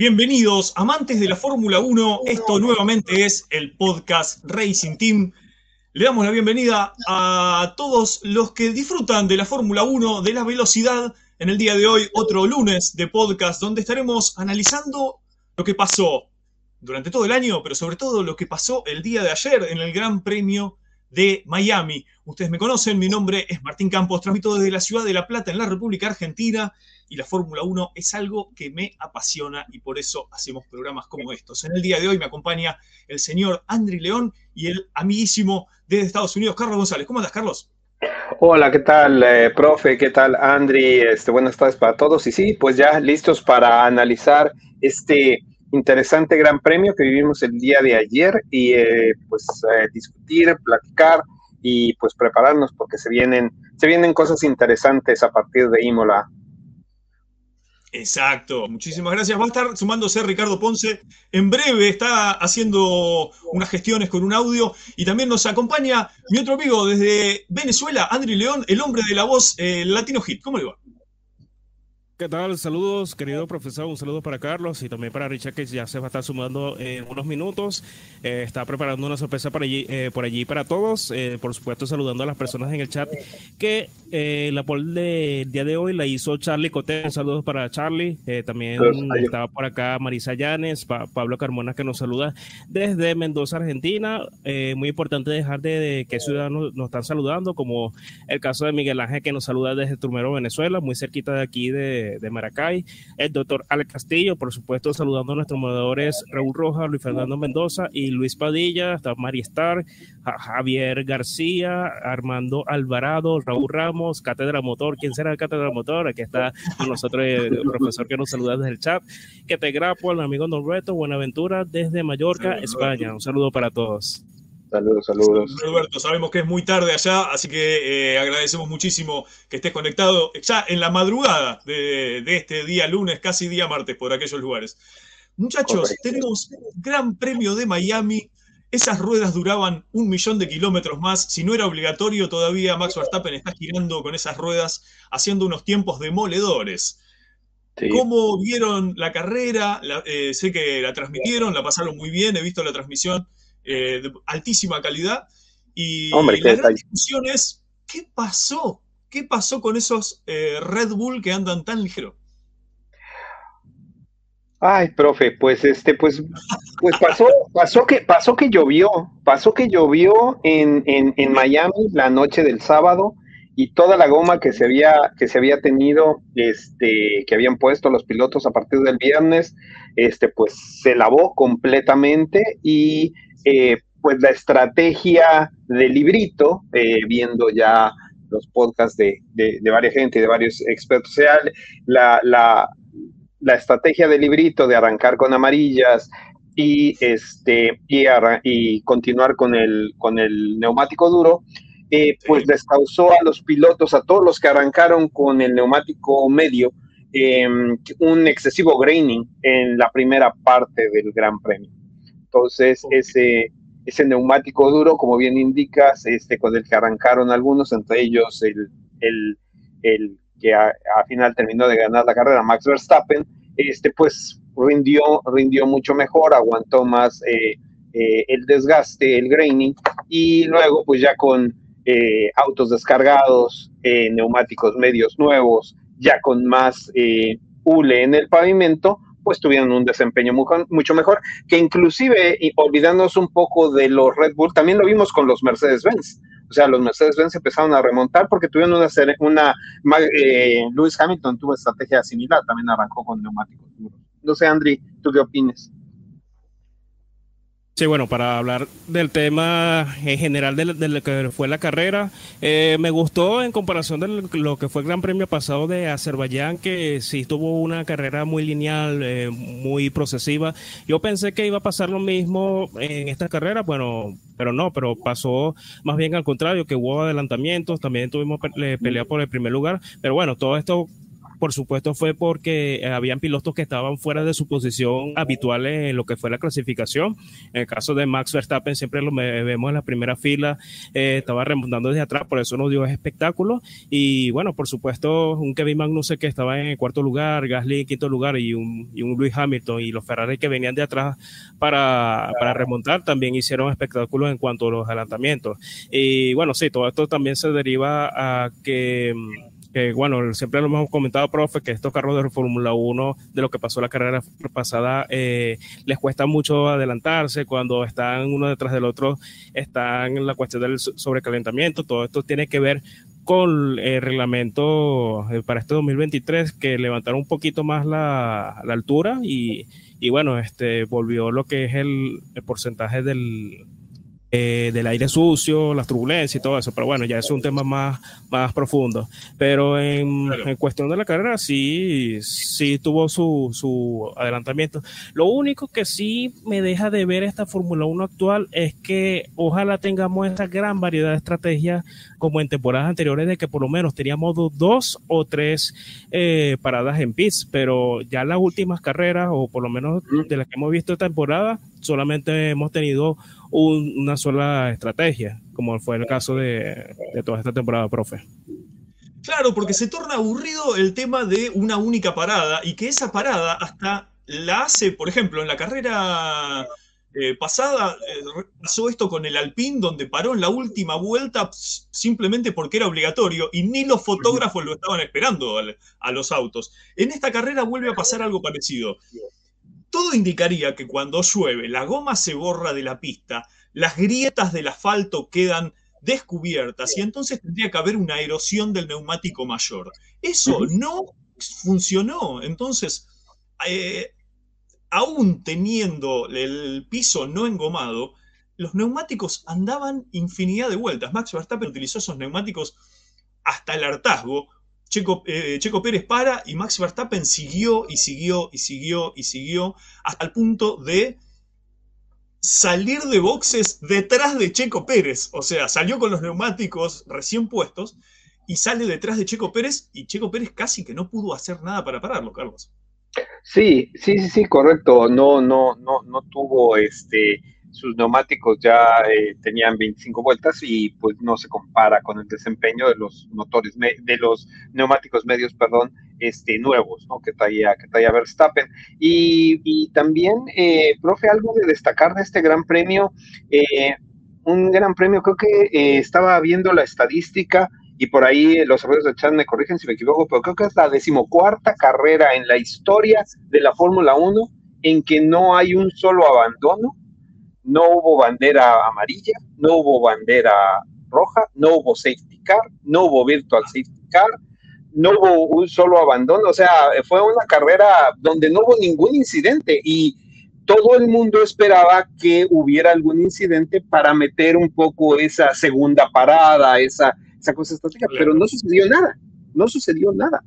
Bienvenidos, amantes de la Fórmula 1. Esto nuevamente es el podcast Racing Team. Le damos la bienvenida a todos los que disfrutan de la Fórmula 1, de la velocidad. En el día de hoy, otro lunes de podcast donde estaremos analizando lo que pasó durante todo el año, pero sobre todo lo que pasó el día de ayer en el Gran Premio de Miami. Ustedes me conocen, mi nombre es Martín Campos, transmito desde la ciudad de La Plata en la República Argentina y la Fórmula 1 es algo que me apasiona y por eso hacemos programas como estos. En el día de hoy me acompaña el señor Andri León y el amiguísimo desde Estados Unidos, Carlos González. ¿Cómo andas, Carlos? Hola, ¿qué tal, eh, profe? ¿Qué tal, Andri? Este, buenas tardes para todos. Y sí, pues ya listos para analizar este interesante gran premio que vivimos el día de ayer y eh, pues eh, discutir, platicar y pues prepararnos porque se vienen, se vienen cosas interesantes a partir de Imola. Exacto, muchísimas gracias. Va a estar sumándose Ricardo Ponce. En breve está haciendo unas gestiones con un audio y también nos acompaña mi otro amigo desde Venezuela, Andri León, el hombre de la voz eh, Latino Hit. ¿Cómo le va? ¿Qué tal? Saludos, querido profesor. Un saludo para Carlos y también para Richard, que ya se va a estar sumando en unos minutos. Eh, está preparando una sorpresa para allí, eh, por allí para todos. Eh, por supuesto, saludando a las personas en el chat. Que la poll del día de hoy la hizo Charlie Cote. Un saludo para Charlie. también estaba por acá Marisa Llanes, Pablo Carmona, que nos saluda desde Mendoza, Argentina. muy importante dejar de, qué ciudadanos nos están saludando, como el caso de Miguel Ángel, que nos saluda desde Turmero, Venezuela, muy cerquita de aquí de de, Maracay, el doctor Alex Castillo, por supuesto, saludando a nuestros moderadores Raúl Rojas, Luis Fernando Mendoza y Luis Padilla, hasta Mari Star, Javier García, Armando Alvarado, Raúl Ramos, Cátedra Motor. ¿Quién será el Cátedra Motor? Aquí está con nosotros el profesor que nos saluda desde el chat. Que te grapo al amigo Norberto Buenaventura desde Mallorca, España. Un saludo para todos. Saludos, saludos. Roberto, sabemos que es muy tarde allá, así que eh, agradecemos muchísimo que estés conectado ya en la madrugada de, este día lunes, casi día martes, por aquellos lugares. Muchachos, tenemos Gran Premio de Miami. Esas ruedas duraban un millón de kilómetros más. Si no era obligatorio, todavía Max Verstappen está girando con esas ruedas, haciendo unos tiempos demoledores. ¿Cómo vieron la carrera? Eh, sé que la transmitieron, la pasaron muy bien, he visto la transmisión eh, de altísima calidad. Y la gran discusión es, ¿qué pasó? ¿Qué pasó con esos eh, Red Bull que andan tan ligero? Ay, profe, pues este, pues, pues pasó, pasó que, pasó que llovió, pasó que llovió en, en, Miami la noche del sábado y toda la goma que se había, que se había tenido, este, que habían puesto los pilotos a partir del viernes, este, pues se lavó completamente y eh, pues la estrategia del librito, eh, viendo ya los podcasts de, de, varias gente de varios expertos, sea, la, la, la, estrategia del librito de arrancar con amarillas y, este, y, y continuar con el, con el neumático duro, eh, pues les causó a los pilotos, a todos los que arrancaron con el neumático medio, em, un excesivo graining en la primera parte del Gran Premio. Entonces, ese, ese neumático duro, como bien indicas, este, con el que arrancaron algunos, entre ellos el, el, el que a, final terminó de ganar la carrera, Max Verstappen, este, pues rindió, rindió mucho mejor, aguantó más eh, eh, el desgaste, el graining, y luego, pues ya con eh, autos descargados, neumáticos medios nuevos, ya con más hule en el pavimento, pues tuvieron un desempeño mucho mejor, que inclusive, y olvidándonos un poco de los Red Bull, también lo vimos con los Mercedes-Benz. O sea, los Mercedes-Benz empezaron a remontar porque tuvieron una, una eh, Lewis Hamilton tuvo estrategia similar, también arrancó con neumáticos No sé, Andri, ¿tú qué opinas? Sí, bueno, para hablar del tema en general de, lo que fue la carrera, eh, me gustó en comparación de lo que fue el Gran Premio pasado de Azerbaiyán, que sí tuvo una carrera muy lineal, eh, muy procesiva. Yo pensé que iba a pasar lo mismo en esta carrera, bueno, pero no, pero pasó más bien al contrario, que hubo adelantamientos, también tuvimos pelea por el primer lugar, pero bueno, todo esto por supuesto fue porque habían pilotos que estaban fuera de su posición habitual en lo que fue la clasificación. En el caso de Max Verstappen, siempre lo vemos en la primera fila, eh, estaba remontando desde atrás, por eso nos dio espectáculo. Y bueno, por supuesto, un Kevin Magnussen que estaba en el cuarto lugar, Gasly en quinto lugar y un, y un Lewis Hamilton y los Ferrari que venían de atrás para, para remontar también hicieron espectáculos en cuanto a los adelantamientos. Y bueno, sí, todo esto también se deriva a que que bueno, siempre lo hemos comentado, profe, que estos carros de Fórmula 1, de lo que pasó la carrera pasada, eh, les cuesta mucho adelantarse, cuando están uno detrás del otro, están la cuestión del sobrecalentamiento, todo esto tiene que ver con el reglamento eh, para este 2023, que levantaron un poquito más la, la altura y, y, bueno, este volvió lo que es el porcentaje del, eh, del aire sucio, las turbulencias y todo eso, pero bueno, ya es un tema más, más profundo. Pero en, cuestión de la carrera, sí, sí tuvo su, su adelantamiento. Lo único que sí me deja de ver esta Fórmula 1 actual es que ojalá tengamos esta gran variedad de estrategias como en temporadas anteriores, de que por lo menos teníamos dos o tres eh, paradas en pits, pero ya las últimas carreras, o por lo menos de las que hemos visto esta temporada, solamente hemos tenido una sola estrategia, como fue el caso de, toda esta temporada, profe. Claro, porque se torna aburrido el tema de una única parada y que esa parada hasta la hace, por ejemplo, en la carrera eh, pasada eh, pasó esto con el Alpine, donde paró en la última vuelta simplemente porque era obligatorio y ni los fotógrafos lo estaban esperando a los autos. En esta carrera vuelve a pasar algo parecido. Todo indicaría que cuando llueve la goma se borra de la pista, las grietas del asfalto quedan descubiertas y entonces tendría que haber una erosión del neumático mayor. Eso no funcionó. Entonces, eh, aún teniendo el piso no engomado, los neumáticos andaban infinidad de vueltas. Max Verstappen utilizó esos neumáticos hasta el hartazgo, eh, Checo, Pérez para y Max Verstappen siguió y siguió y siguió y siguió hasta el punto de salir de boxes detrás de Checo Pérez. O sea, salió con los neumáticos recién puestos y sale detrás de Checo Pérez y Checo Pérez casi que no pudo hacer nada para pararlo, Carlos. Sí, sí, sí, sí, correcto. No, no, no, no tuvo este sus neumáticos ya eh, tenían 25 vueltas y pues no se compara con el desempeño de los motores de los neumáticos medios, perdón, este nuevos, ¿no? Que traía que traía Verstappen y, también, eh, profe, algo de destacar de este Gran Premio, eh, un Gran Premio creo que estaba viendo la estadística y por ahí los amigos de chat me corrigen si me equivoco, pero creo que es la decimocuarta carrera en la historia de la Fórmula 1 en que no hay un solo abandono no hubo bandera amarilla, no hubo bandera roja, no hubo safety car, no hubo virtual safety car, no hubo un solo abandono, o sea, fue una carrera donde no hubo ningún incidente y todo el mundo esperaba que hubiera algún incidente para meter un poco esa segunda parada, esa, esa cosa estratégica, pero no sucedió nada, no sucedió nada.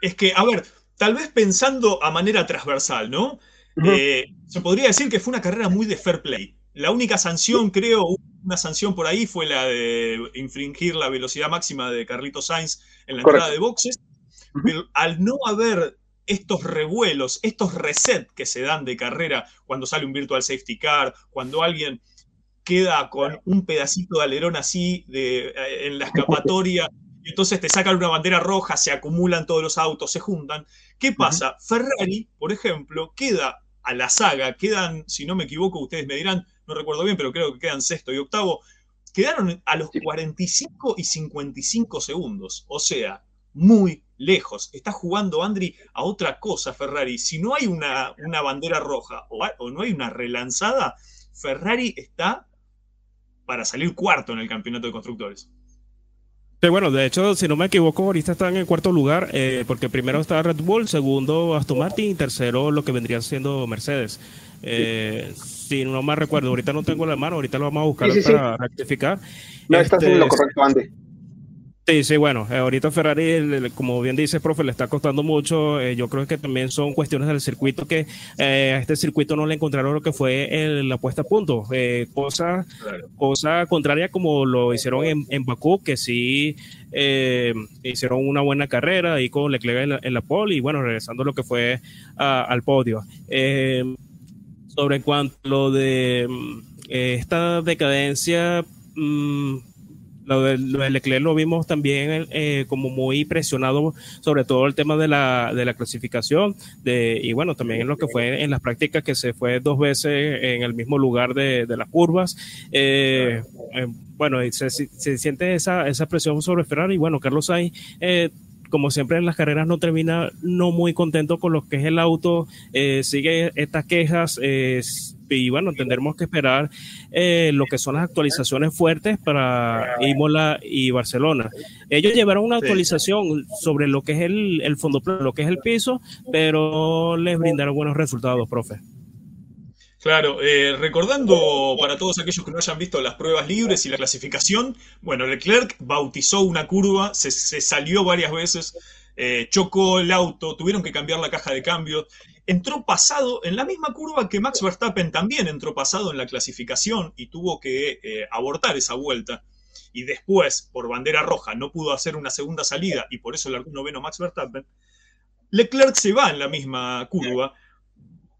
Es que, a ver, tal vez pensando a manera transversal, ¿no? Eh, se podría decir que fue una carrera muy de fair play. La única sanción, creo, una sanción por ahí fue la de infringir la velocidad máxima de Carlitos Sainz en la entrada de boxes. Pero al no haber estos revuelos, estos resets que se dan de carrera cuando sale un virtual safety car, cuando alguien queda con un pedacito de alerón así de, eh, en la escapatoria, y entonces te sacan una bandera roja, se acumulan todos los autos, se juntan. ¿Qué pasa? Ferrari, por ejemplo, queda a la saga. Quedan, si no me equivoco, ustedes me dirán, no recuerdo bien, pero creo que quedan sexto y octavo. Quedaron a los 45 y 55 segundos. O sea, muy lejos. Está jugando Andri a otra cosa, Ferrari. Si no hay una, una bandera roja o, o, no hay una relanzada, Ferrari está para salir cuarto en el campeonato de constructores bueno, de hecho, si no me equivoco, ahorita están en cuarto lugar, eh, porque primero está Red Bull, segundo Aston Martin y tercero lo que vendría siendo Mercedes. Eh, si no me recuerdo, ahorita no tengo la mano, ahorita lo vamos a buscar para rectificar. No, estás en lo este, correcto, Andy. Sí, sí, bueno, eh, ahorita Ferrari, como bien dice, profe, le está costando mucho. Eh, yo creo que también son cuestiones del circuito que eh, a este circuito no le encontraron lo que fue la puesta a punto. cosa, cosa contraria como lo hicieron en, en Bakú, que sí hicieron una buena carrera y con Leclerc en la, en la pole y bueno, regresando a lo que fue al podio. sobre cuanto a lo de esta decadencia. Mmm, lo de, Leclerc lo vimos también eh, como muy presionado, sobre todo el tema de la, de la clasificación, de, y bueno, también en lo que fue en las prácticas que se fue dos veces en el mismo lugar de, de las curvas. Eh, eh, bueno, se, se, siente esa, esa presión sobre Ferrari. Y bueno, Carlos Sainz como siempre en las carreras no termina no muy contento con lo que es el auto, sigue estas quejas, y bueno, tendremos que esperar eh, lo que son las actualizaciones fuertes para Imola y Barcelona. Ellos llevaron una actualización sobre lo que es el, el fondo plano, lo que es el piso, pero les brindaron buenos resultados, profe. Claro, eh, recordando para todos aquellos que no hayan visto las pruebas libres y la clasificación, bueno, Leclerc bautizó una curva, se, salió varias veces, eh, chocó el auto, tuvieron que cambiar la caja de cambio entró pasado en la misma curva que Max Verstappen también entró pasado en la clasificación y tuvo que eh, abortar esa vuelta. Y después, por bandera roja, no pudo hacer una segunda salida y por eso el noveno Max Verstappen. Leclerc se va en la misma curva,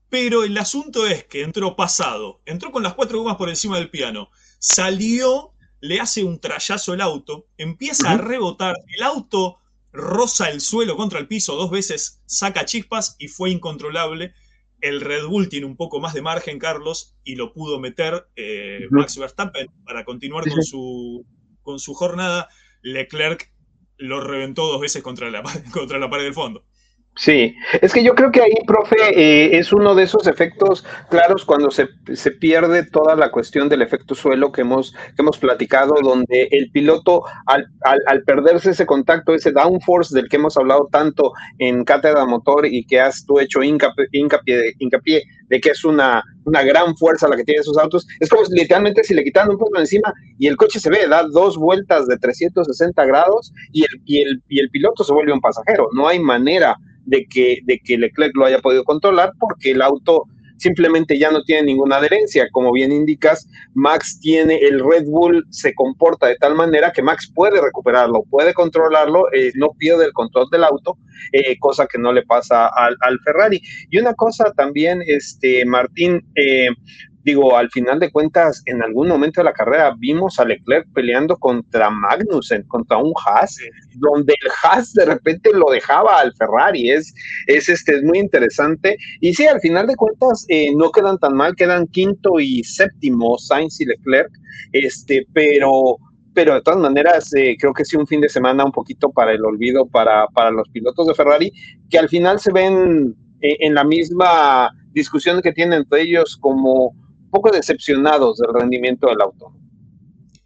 pero el asunto es que entró pasado, entró con las cuatro gomas por encima del piano, salió, le hace un trayazo el auto, empieza a rebotar, el auto roza el suelo contra el piso dos veces, saca chispas y fue incontrolable. El Red Bull tiene un poco más de margen, Carlos, y lo pudo meter eh, Max Verstappen para continuar con su, con su jornada. Leclerc lo reventó dos veces contra la, contra la pared del fondo. Sí, es que yo creo que ahí, profe, eh, es uno de esos efectos claros cuando se, se, pierde toda la cuestión del efecto suelo que hemos, que hemos platicado, donde el piloto, al, al, perderse ese contacto, ese downforce del que hemos hablado tanto en Cátedra Motor y que has tú hecho hincapié, hincapié, hincapié de que es una, una gran fuerza la que tienen esos autos, es como literalmente si le quitan un poco encima y el coche se ve, da dos vueltas de 360 grados y el, y el, y el piloto se vuelve un pasajero, no hay manera de que, de que Leclerc lo haya podido controlar porque el auto simplemente ya no tiene ninguna adherencia. Como bien indicas, Max tiene el Red Bull, se comporta de tal manera que Max puede recuperarlo, puede controlarlo, eh, no pierde el control del auto, eh, cosa que no le pasa al, al, Ferrari. Y una cosa también, este, Martín, eh, digo, al final de cuentas, en algún momento de la carrera vimos a Leclerc peleando contra Magnussen, contra un Haas, donde el Haas de repente lo dejaba al Ferrari. Es, es, este, es muy interesante. Y sí, al final de cuentas, eh, no quedan tan mal, quedan quinto y séptimo Sainz y Leclerc, este, pero pero de todas maneras eh, creo que sí un fin de semana un poquito para el olvido para, para los pilotos de Ferrari, que al final se ven eh, en la misma discusión que tienen entre ellos como poco decepcionados del rendimiento del auto.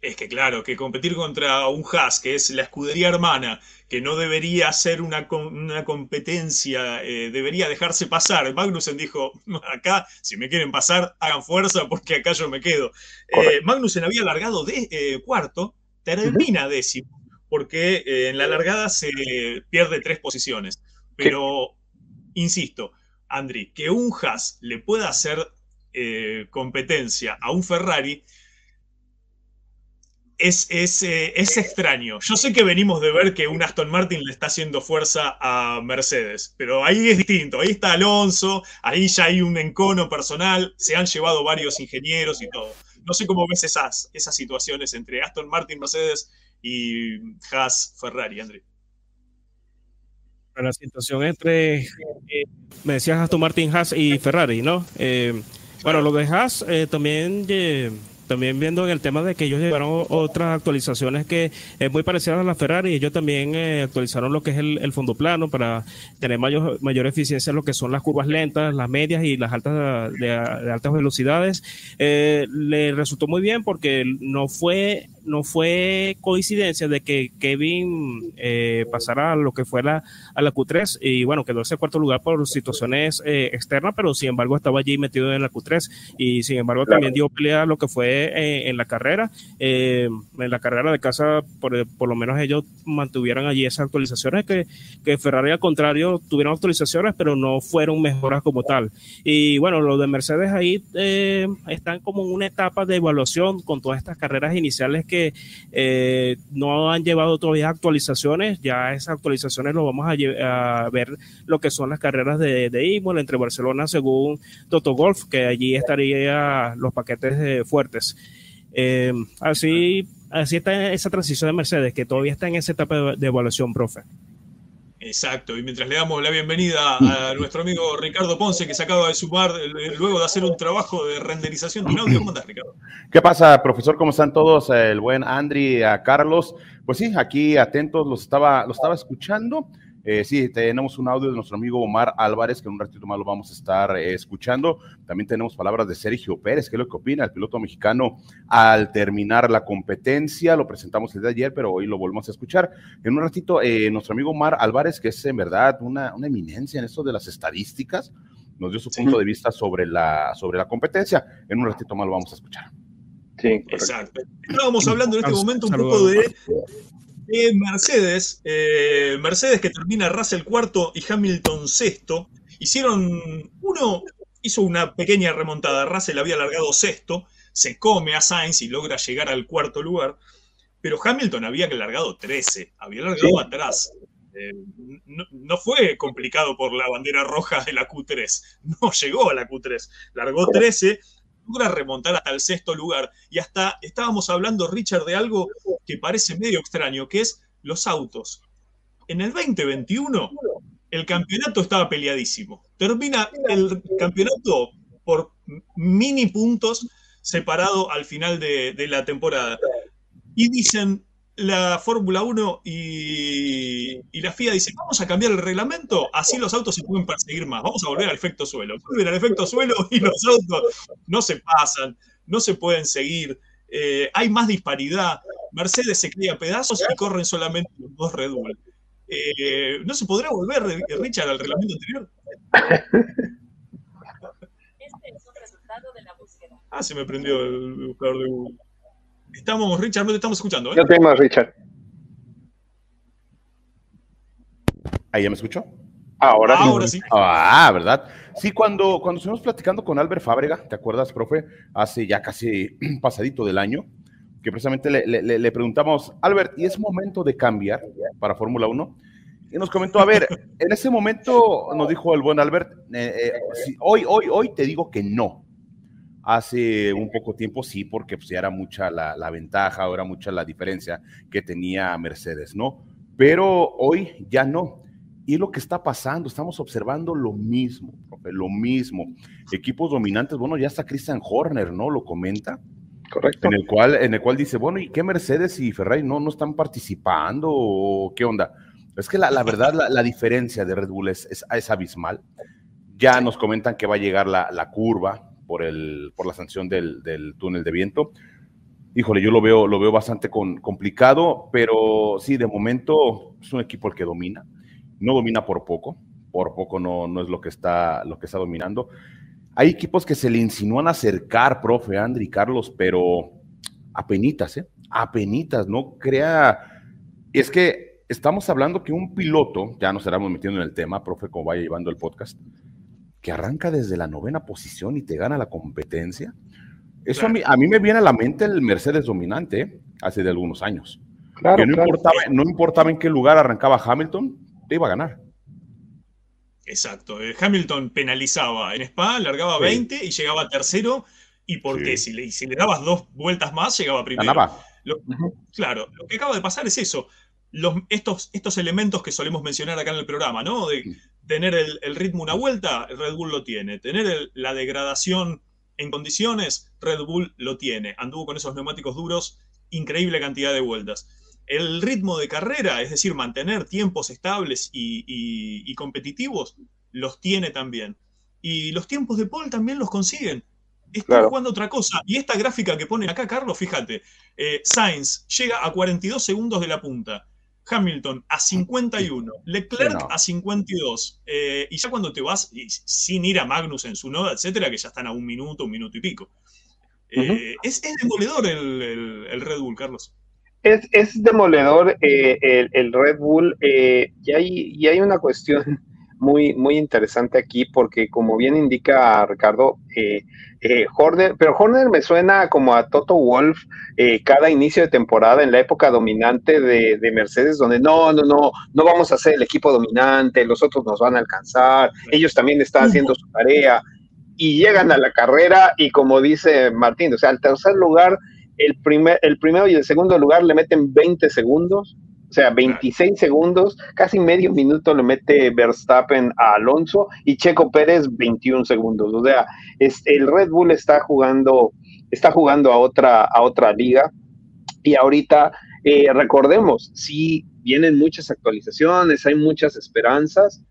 Es que claro, que competir contra un Haas, que es la escudería hermana, que no debería ser una, una competencia, eh, debería dejarse pasar. Magnussen dijo, acá, si me quieren pasar, hagan fuerza porque acá yo me quedo. Eh, Magnussen había largado de eh, cuarto, termina décimo, porque en la largada se pierde tres posiciones. Pero, insisto, Andri, que un Haas le pueda hacer eh, competencia a un Ferrari es, eh, es, extraño. Yo sé que venimos de ver que un Aston Martin le está haciendo fuerza a Mercedes, pero ahí es distinto. Ahí está Alonso, ahí ya hay un encono personal, se han llevado varios ingenieros y todo. No sé cómo ves esas, esas situaciones entre Aston Martin, Mercedes y Haas, Ferrari, André. La situación entre, eh, me decías Aston Martin, Haas y Ferrari, ¿no? Bueno, lo de Haas eh, también, también viendo en el tema de que ellos llevaron otras actualizaciones que es muy parecida a la Ferrari, ellos también eh, actualizaron lo que es el, fondo plano para tener mayor, mayor eficiencia en lo que son las curvas lentas, las medias y las altas de, altas velocidades. Eh, le resultó muy bien porque no fue no fue coincidencia de que Kevin eh, pasara a lo que fuera a la Q3 y bueno, quedó ese cuarto lugar por situaciones eh, externas, pero sin embargo estaba allí metido en la Q3 y sin embargo también dio pelea lo que fue en la carrera. en la carrera de casa, por, lo menos ellos mantuvieron allí esas actualizaciones que, que Ferrari al contrario tuvieron actualizaciones, pero no fueron mejoras como tal. Y bueno, los de Mercedes ahí están como en una etapa de evaluación con todas estas carreras iniciales que eh, no han llevado todavía actualizaciones. Ya esas actualizaciones lo vamos a, ver lo que son las carreras de, de entre Barcelona según Toto Golf, que allí estaría los paquetes fuertes. Eh, así, así está esa transición de Mercedes, que todavía está en esa etapa de evaluación, profe. Exacto, y mientras le damos la bienvenida a nuestro amigo Ricardo Ponce, que se acaba de sumar eh, luego de hacer un trabajo de renderización de un audio. ¿Cómo estás, Ricardo? ¿Qué pasa, profesor? ¿Cómo están todos? El buen Andri, a Carlos. Pues sí, aquí atentos, los estaba, los estaba escuchando. Eh, sí, tenemos un audio de nuestro amigo Omar Álvarez, que en un ratito más lo vamos a estar eh, escuchando. También tenemos palabras de Sergio Pérez, que es lo que opina el piloto mexicano al terminar la competencia. Lo presentamos el de ayer, pero hoy lo volvemos a escuchar. En un ratito, eh, nuestro amigo Omar Álvarez, que es en verdad una, eminencia en esto de las estadísticas, nos dio su punto de vista sobre la, sobre la competencia. En un ratito más lo vamos a escuchar. Sí, exacto. Estábamos hablando en este momento un poco de Mercedes, eh, Mercedes que termina Russell cuarto y Hamilton sexto, hicieron, uno hizo una pequeña remontada, Russell había largado sexto, se come a Sainz y logra llegar al cuarto lugar, pero Hamilton había largado 13, había largado atrás. Eh, no, no, fue complicado por la bandera roja de la Q3, no llegó a la Q3, largó 13, logra remontar hasta el sexto lugar. Y hasta estábamos hablando, Richard, de algo que parece medio extraño, que es los autos. En el 2021, el campeonato estaba peleadísimo. Termina el campeonato por mini puntos separado al final de, la temporada. Y dicen, la Fórmula 1 y, la FIA dicen, vamos a cambiar el reglamento, así los autos se pueden perseguir más, vamos a volver al efecto suelo. Vuelven al efecto suelo y los autos no se pasan, no se pueden seguir, eh, hay más disparidad. Mercedes se cría pedazos y corren solamente los dos Red Bull. Eh, ¿No se podrá volver, Richard, al reglamento anterior? Este es un resultado de la búsqueda. Ah, se me prendió el buscador de Google. Estamos, Richard, no te estamos escuchando. ¿eh? Yo tengo Richard. ¿Ahí ya me escuchó? Ahora, Ahora sí. Ah, ¿verdad? Sí, cuando, cuando estuvimos platicando con Albert Fábrega, ¿te acuerdas, profe? Hace ya casi pasadito del año, que precisamente le, le, preguntamos, Albert, ¿y es momento de cambiar para Fórmula 1? Y nos comentó, a ver, en ese momento nos dijo el buen Albert, eh, eh, hoy, hoy, hoy te digo que no, Hace un poco tiempo sí, porque pues, ya era mucha la, la ventaja, era mucha la diferencia que tenía Mercedes, ¿no? Pero hoy ya no. Y lo que está pasando, estamos observando lo mismo, lo mismo. Equipos dominantes, bueno, ya está Christian Horner, ¿no? Lo comenta. Correcto. En el cual, en el cual dice, bueno, ¿y qué Mercedes y Ferrari no, no están participando o qué onda? Es que la, la verdad, la, la, diferencia de Red Bull es, es, abismal. Ya nos comentan que va a llegar la, la curva, por, el, por la sanción del, túnel de viento. Híjole, yo lo veo, lo veo bastante complicado, pero sí, de momento es un equipo el que domina. No domina por poco, por poco no, no es lo que, está, lo que está dominando. Hay equipos que se le insinúan acercar, profe, Andri, Carlos, pero apenitas, ¿eh? Apenitas, no crea. Es que estamos hablando que un piloto, ya nos estaremos metiendo en el tema, profe, como vaya llevando el podcast, que arranca desde la novena posición y te gana la competencia. Eso a, mí, a mí me viene a la mente el Mercedes dominante ¿eh? hace de algunos años. que no, Importaba, no importaba en qué lugar arrancaba Hamilton, te iba a ganar. Exacto. Eh, Hamilton penalizaba en Spa, largaba 20 y llegaba tercero. ¿Y por qué? Si le, si le dabas dos vueltas más, llegaba primero. Claro, lo que acaba de pasar es eso. Los, estos, estos elementos que solemos mencionar acá en el programa, ¿no? De, tener el, ritmo una vuelta, Red Bull lo tiene. Tener la degradación en condiciones, Red Bull lo tiene. Anduvo con esos neumáticos duros, increíble cantidad de vueltas. El ritmo de carrera, es decir, mantener tiempos estables y, competitivos, los tiene también. Y los tiempos de pole también los consiguen. Están jugando otra cosa. Y esta gráfica que ponen acá, Carlos, fíjate, eh, Sainz llega a 42 segundos de la punta. Hamilton a 51, Leclerc a 52. Eh, y ya cuando te vas, sin ir a Magnus en su noda, etcétera, que ya están a un minuto, un minuto y pico. Eh, es, demoledor el, Red Bull, Carlos. Es, demoledor eh, el, Red Bull y, hay, y hay una cuestión muy, muy interesante aquí porque como bien indica Ricardo, eh, eh, Horner, pero Horner me suena como a Toto Wolf eh, cada inicio de temporada en la época dominante de, Mercedes, donde no, no, no, no vamos a ser el equipo dominante, los otros nos van a alcanzar, ellos también están haciendo su tarea y llegan a la carrera y como dice Martín, o sea, al tercer lugar, el, primer, el primero y el segundo lugar le meten 20 segundos o sea, 26 segundos, casi medio minuto le mete Verstappen a Alonso y Checo Pérez 21 segundos. O sea, es, el Red Bull está jugando, está jugando a otra, a otra liga. Y ahorita, eh, recordemos, sí vienen muchas actualizaciones, hay muchas esperanzas,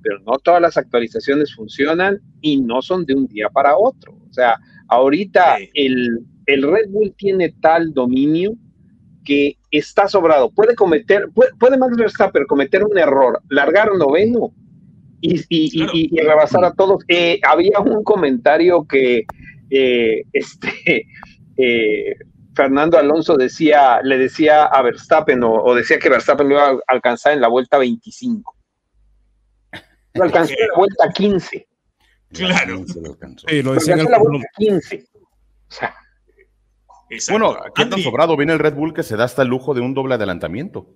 pero no todas las actualizaciones funcionan y no son de un día para otro. O sea, ahorita el, el Red Bull tiene tal dominio que está sobrado. Puede cometer, puede, Max Verstappen cometer un error, largar noveno y, y, rebasar a todos. Eh, había un comentario que eh, este, eh, Fernando Alonso decía, le decía a Verstappen o, decía que Verstappen lo iba a alcanzar en la vuelta 25. Lo alcanzó en la vuelta 15. Claro. Sí, lo decía en la vuelta 15. O sea, bueno, aquí tan sobrado viene el Red Bull que se da hasta el lujo de un doble adelantamiento.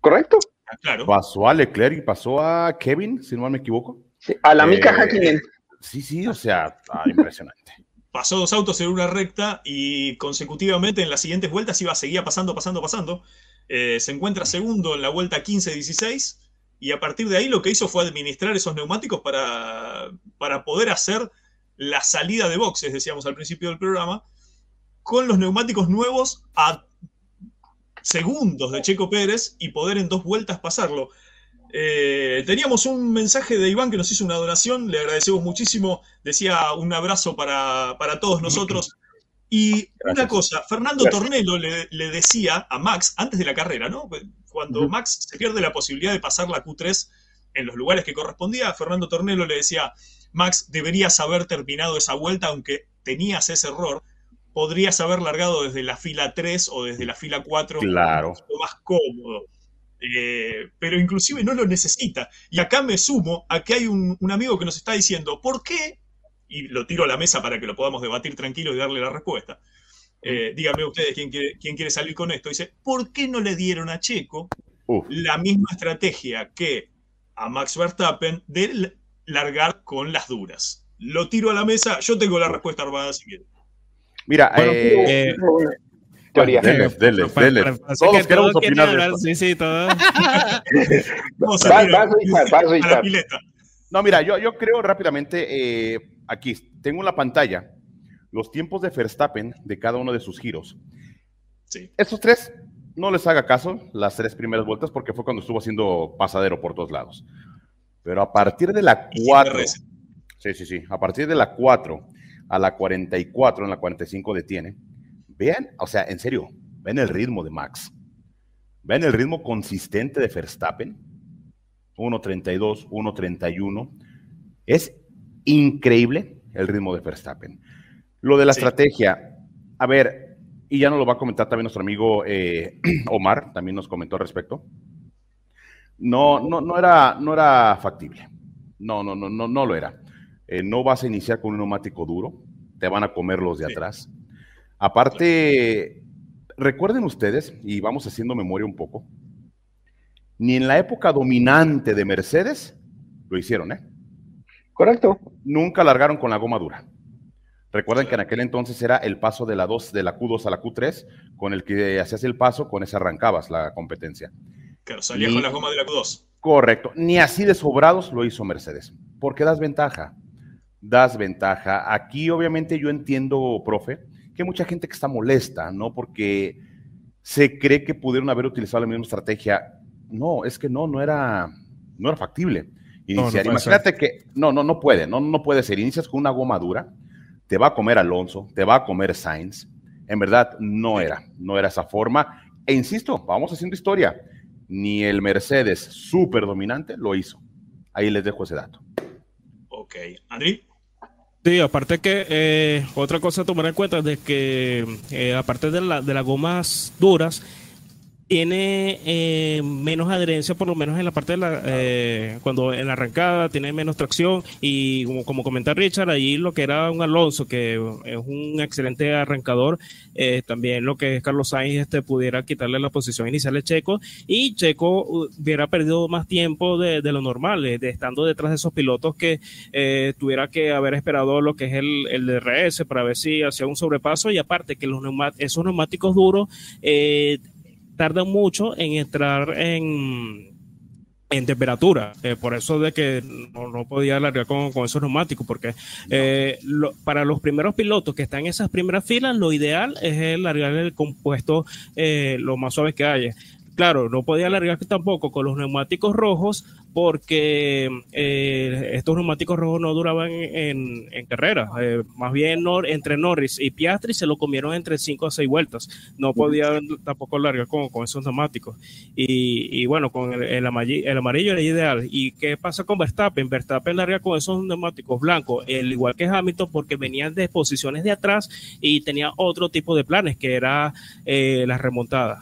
¿Correcto? Claro. Pasó a Leclerc y pasó a Kevin, si no me equivoco. a la Mika eh, Hakkinen. Sí, sí, o sea, ah, impresionante. Pasó dos autos en una recta y consecutivamente en las siguientes vueltas iba, seguía pasando, pasando, pasando. Eh, se encuentra segundo en la vuelta 15-16 y a partir de ahí lo que hizo fue administrar esos neumáticos para, para poder hacer la salida de boxes, decíamos al principio del programa, con los neumáticos nuevos a segundos de Checo Pérez y poder en dos vueltas pasarlo. Eh, teníamos un mensaje de Iván que nos hizo una donación, le agradecemos muchísimo, decía un abrazo para, todos nosotros. Y una cosa, Fernando Tornelo le, decía a Max antes de la carrera, ¿no? Cuando Max se pierde la posibilidad de pasar la Q3 en los lugares que correspondía, Fernando Tornelo le decía, Max, deberías haber terminado esa vuelta aunque tenías ese error, podrías haber largado desde la fila 3 o desde la fila 4. Claro. Lo más cómodo. Eh, pero inclusive no lo necesita. Y acá me sumo a que hay un, amigo que nos está diciendo, ¿por qué? Y lo tiro a la mesa para que lo podamos debatir tranquilo y darle la respuesta. Eh, díganme ustedes quién quiere, quién quiere salir con esto. Dice, ¿por qué no le dieron a Checo la misma estrategia que a Max Verstappen de largar con las duras? Lo tiro a la mesa, yo tengo la respuesta armada si quieren. Mira, eh, teoría. Deles, deles, deles. Todos queremos opinar. Sí, sí, todos. No, mira, yo, yo creo rápidamente, eh, aquí tengo en la pantalla los tiempos de Verstappen de cada uno de sus giros. Sí. Estos tres, no les haga caso las tres primeras vueltas porque fue cuando estuvo haciendo pasadero por todos lados. Pero a partir de la 4, sí, sí, sí, a partir de la 4 a la 44, en la 45 detiene. Vean, o sea, en serio, ven el ritmo de Max. Ven el ritmo consistente de Verstappen. 1.32, 1.31. Es increíble el ritmo de Verstappen. Lo de la estrategia, a ver, y ya nos lo va a comentar también nuestro amigo eh, Omar, también nos comentó al respecto. No, no, no, era, no era factible. No, no, no, no, no lo era. Eh, no vas a iniciar con un neumático duro, te van a comer los de atrás. Aparte, recuerden ustedes, y vamos haciendo memoria un poco, ni en la época dominante de Mercedes lo hicieron, ¿eh? Correcto. Nunca largaron con la goma dura. Recuerden que en aquel entonces era el paso de la 2, de la Q2 a la Q3, con el que hacías el paso, con ese arrancabas la competencia. Claro, salías con la goma de la Q2. Correcto. Ni así de sobrados lo hizo Mercedes. Porque das ventaja das ventaja. Aquí obviamente yo entiendo, profe, que hay mucha gente que está molesta, ¿no? Porque se cree que pudieron haber utilizado la misma estrategia. No, es que no, no era, no era factible. Iniciar. Imagínate que, no, no, no puede, no, no puede ser. Inicias con una goma dura, te va a comer Alonso, te va a comer Sainz. En verdad, no era, no era esa forma. E insisto, vamos haciendo historia. Ni el Mercedes súper dominante lo hizo. Ahí les dejo ese dato. Ok. Andri. Sí, aparte que eh, otra cosa a tomar en cuenta es que eh, aparte de, la, de las gomas duras, tiene eh, menos adherencia, por lo menos en la parte de la, eh, cuando en la arrancada tiene menos tracción. Y como, como comenta Richard, ahí lo que era un Alonso, que es un excelente arrancador, eh, también lo que es Carlos Sainz este, pudiera quitarle la posición inicial de Checo. Y Checo hubiera perdido más tiempo de, lo normal, de estando detrás de esos pilotos que tuviera que haber esperado lo que es el, el DRS para ver si hacía un sobrepaso. Y aparte que los esos neumáticos duros eh, tardan mucho en entrar en, en temperatura. Eh, por eso de que no, podía alargar con, con, esos neumáticos, porque eh, para los primeros pilotos que están en esas primeras filas, lo ideal es alargar el compuesto eh, lo más suave que haya. Claro, no podía alargar tampoco con los neumáticos rojos porque eh, estos neumáticos rojos no duraban en, carrera. Eh, más bien entre Norris y Piastri se lo comieron entre 5 a 6 vueltas. No podía tampoco largar con, esos neumáticos. Y, bueno, con el, amarillo, el, amarillo, era ideal. ¿Y qué pasa con Verstappen? Verstappen larga con esos neumáticos blancos, el igual que Hamilton, porque venían de posiciones de atrás y tenía otro tipo de planes, que era eh, la remontada.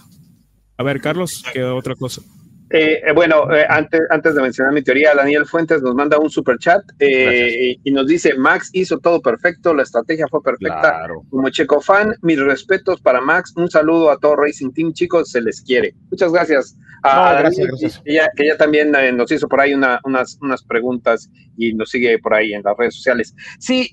A ver, Carlos, ¿qué otra cosa? Eh, eh, bueno, eh, antes, antes de mencionar mi teoría, Daniel Fuentes nos manda un super chat y nos dice, Max hizo todo perfecto, la estrategia fue perfecta. Como Checo fan, mis respetos para Max, un saludo a todo Racing Team, chicos, se les quiere. Muchas gracias. A, gracias, Que, ella, también nos hizo por ahí unas, unas preguntas y nos sigue por ahí en las redes sociales. Sí,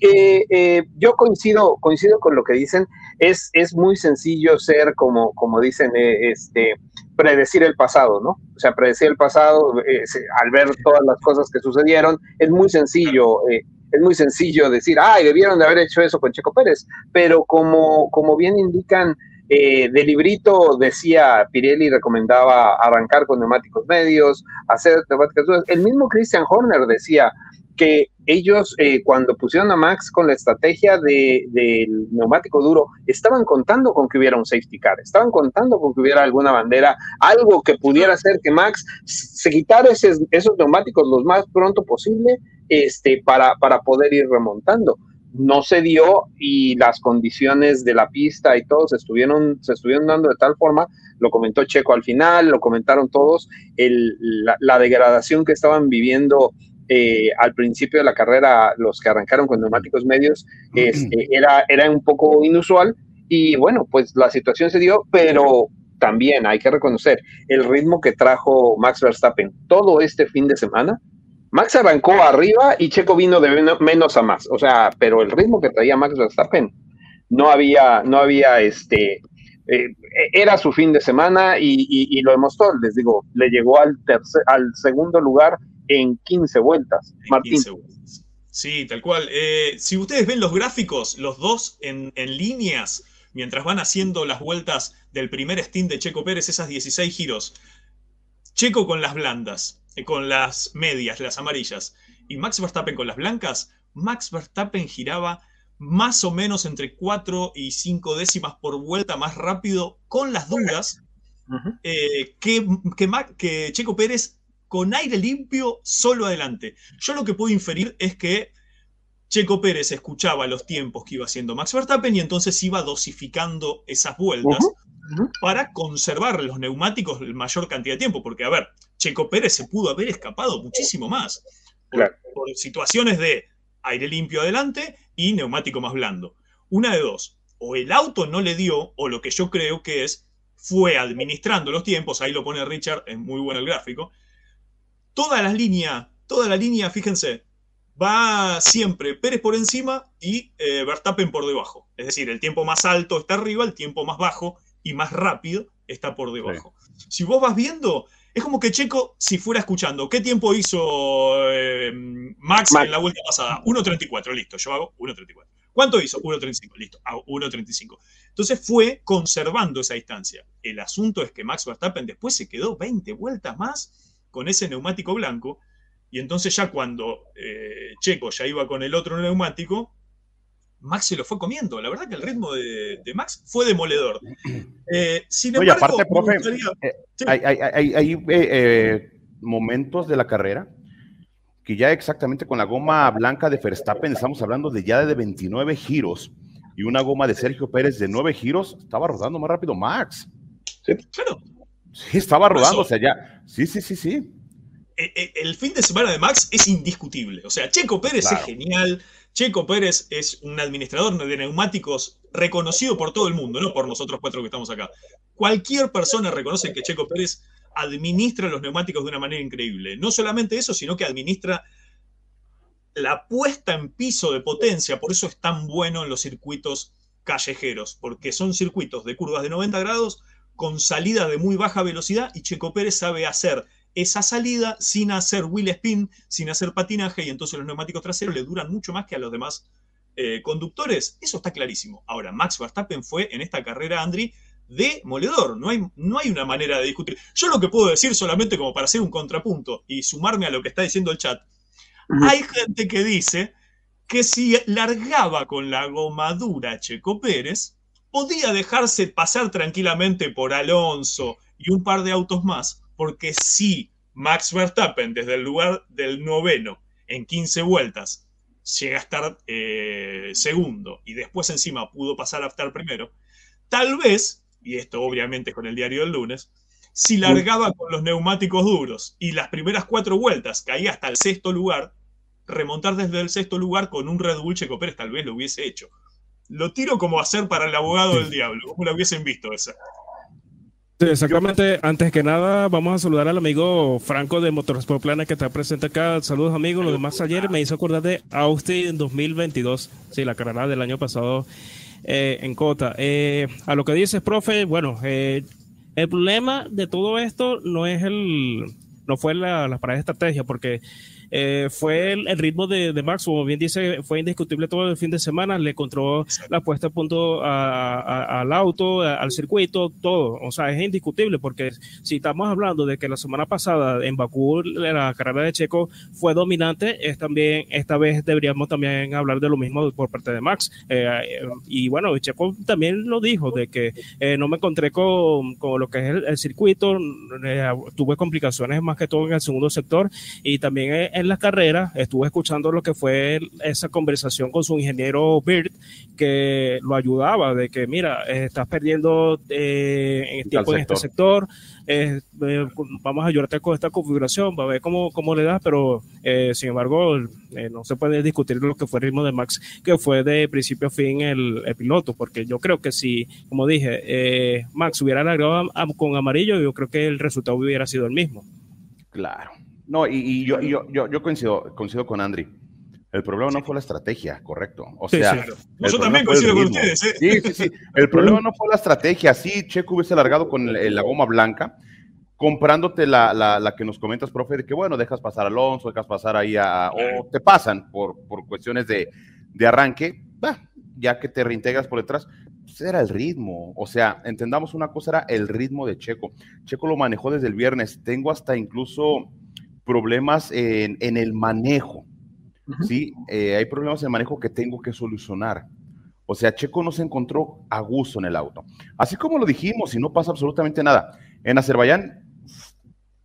yo coincido, coincido con lo que dicen, es, es muy sencillo ser como, como dicen, este predecir el pasado, ¿no? O sea, predecir el pasado, eh, al ver todas las cosas que sucedieron, es muy sencillo, eh, es muy sencillo decir, ay, debieron de haber hecho eso con Checo Pérez, pero como, como bien indican, eh, de librito decía Pirelli recomendaba arrancar con neumáticos medios, hacer neumáticas. El mismo Christian Horner decía, que ellos eh, cuando pusieron a Max con la estrategia del de, neumático duro, estaban contando con que hubiera un safety car, estaban contando con que hubiera alguna bandera, algo que pudiera hacer que Max se quitara esos, neumáticos lo más pronto posible este, para, para poder ir remontando. No se dio y las condiciones de la pista y todo se estuvieron, se estuvieron dando de tal forma, lo comentó Checo al final, lo comentaron todos, el, la, la degradación que estaban viviendo eh, al principio de la carrera, los que arrancaron con neumáticos medios, este, era, era un poco inusual y bueno, pues la situación se dio, pero también hay que reconocer el ritmo que trajo Max Verstappen todo este fin de semana. Max arrancó arriba y Checo vino de menos a más, o sea, pero el ritmo que traía Max Verstappen no había, no había este, eh, era su fin de semana y, lo demostró, les digo, le llegó al, tercer, al segundo lugar en 15 vueltas. Martín. Sí, tal cual. Eh, si ustedes ven los gráficos, los dos en, líneas, mientras van haciendo las vueltas del primer stint de Checo Pérez, esas 16 giros, Checo con las blandas, eh, con las medias, las amarillas, y Max Verstappen con las blancas, Max Verstappen giraba más o menos entre 4 y 5 décimas por vuelta más rápido con las duras eh, que, que, que Checo Pérez con aire limpio solo adelante. Yo lo que puedo inferir es que Checo Pérez escuchaba los tiempos que iba haciendo Max Verstappen y entonces iba dosificando esas vueltas para conservar los neumáticos la mayor cantidad de tiempo. Porque, a ver, Checo Pérez se pudo haber escapado muchísimo más por, situaciones de aire limpio adelante y neumático más blando. Una de dos, o el auto no le dio, o lo que yo creo que es, fue administrando los tiempos, ahí lo pone Richard, es muy bueno el gráfico, toda la línea, toda la línea, fíjense, va siempre Pérez por encima y eh, Verstappen por debajo. Es decir, el tiempo más alto está arriba, el tiempo más bajo y más rápido está por debajo. Si vos vas viendo, es como que Checo, si fuera escuchando, ¿qué tiempo hizo eh, Max, en la vuelta pasada? 1.34, listo, yo hago 1.34. ¿Cuánto hizo? 1.35, listo, hago 1.35. Entonces fue conservando esa distancia. El asunto es que Max Verstappen después se quedó 20 vueltas más con ese neumático blanco, y entonces ya cuando eh, Checo ya iba con el otro neumático, Max se lo fue comiendo. La verdad que el ritmo de, Max fue demoledor. Eh, sin embargo, Oye, aparte, profe, eh, hay, eh, momentos de la carrera que ya exactamente con la goma blanca de Verstappen estamos hablando de ya de 29 giros y una goma de Sergio Pérez de 9 giros, estaba rodando más rápido Max. Sí, claro. Sí, estaba sea, ya. Sí, sí, sí, sí. El fin de semana de Max es indiscutible. O sea, Checo Pérez es genial. Checo Pérez es un administrador de neumáticos reconocido por todo el mundo, no por nosotros cuatro que estamos acá. Cualquier persona reconoce que Checo Pérez administra los neumáticos de una manera increíble. No solamente eso, sino que administra la puesta en piso de potencia. Por eso es tan bueno en los circuitos callejeros, porque son circuitos de curvas de 90 grados con salida de muy baja velocidad y Checo Pérez sabe hacer esa salida sin hacer wheel spin, sin hacer patinaje, y entonces los neumáticos traseros le duran mucho más que a los demás eh, conductores. Eso está clarísimo. Ahora, Max Verstappen fue en esta carrera, Andri, de moledor. No hay, no hay una manera de discutir. Yo lo que puedo decir solamente como para hacer un contrapunto y sumarme a lo que está diciendo el chat, hay gente que dice que si largaba con la gomadura Checo Pérez, podía dejarse pasar tranquilamente por Alonso y un par de autos más, porque si Max Verstappen desde el lugar del noveno en 15 vueltas llega a estar eh, segundo y después encima pudo pasar a estar primero, tal vez, y esto obviamente con el diario del lunes, si largaba con los neumáticos duros y las primeras cuatro vueltas caía hasta el sexto lugar, remontar desde el sexto lugar con un Red Bull Checo Pérez tal vez lo hubiese hecho. Lo tiro como hacer para el abogado del diablo, como lo hubiesen visto esa exactamente. Antes que nada, vamos a saludar al amigo Franco de Motorsport Plana que está presente acá. Saludos, amigos. Lo demás ayer me hizo acordar de Austin 2022. Sí, la carrera del año pasado eh, en Cota. Eh, a lo que dices, profe, bueno, eh, el problema de todo esto no es el, no fue la, la parada de estrategia, porque eh, fue el, ritmo de, de, Max, como bien dice, fue indiscutible todo el fin de semana, le encontró la puesta a punto al auto, al circuito, todo. O sea, es indiscutible porque si estamos hablando de que la semana pasada en Bakú la carrera de Checo fue dominante, es también, esta vez deberíamos también hablar de lo mismo por parte de Max. Eh, y bueno, Checo también lo dijo, de que eh, no me encontré con, con, lo que es el, circuito, tuve complicaciones más que todo en el segundo sector y también en la carrera, estuve escuchando lo que fue esa conversación con su ingeniero Bird, que lo ayudaba de que, mira, estás perdiendo eh, en tiempo en este sector, eh, eh, vamos a ayudarte con esta configuración, va a ver cómo, cómo le das, pero sin embargo, no se puede discutir lo que fue el ritmo de Max, que fue de principio a fin el, piloto, porque yo creo que si, como dije, Max hubiera largado con amarillo, yo creo que el resultado hubiera sido el mismo. Claro. No, y, yo, yo, yo, coincido, coincido con Andri. El problema no fue la estrategia, correcto. O sea, yo también coincido con ustedes. ¿eh? Sí, sí, sí. El problema no fue la estrategia. Sí, Checo hubiese largado con la goma blanca, comprándote la, la, que nos comentas, profe, de que bueno, dejas pasar a Alonso, dejas pasar ahí a. o te pasan por, por cuestiones de, de arranque, ya que te reintegras por detrás. Pues era el ritmo. O sea, entendamos una cosa, era el ritmo de Checo. Checo lo manejó desde el viernes. Tengo hasta incluso problemas en, el manejo. ¿sí? Eh, hay problemas en el manejo que tengo que solucionar. O sea, Checo no se encontró a gusto en el auto. Así como lo dijimos y no pasa absolutamente nada. En Azerbaiyán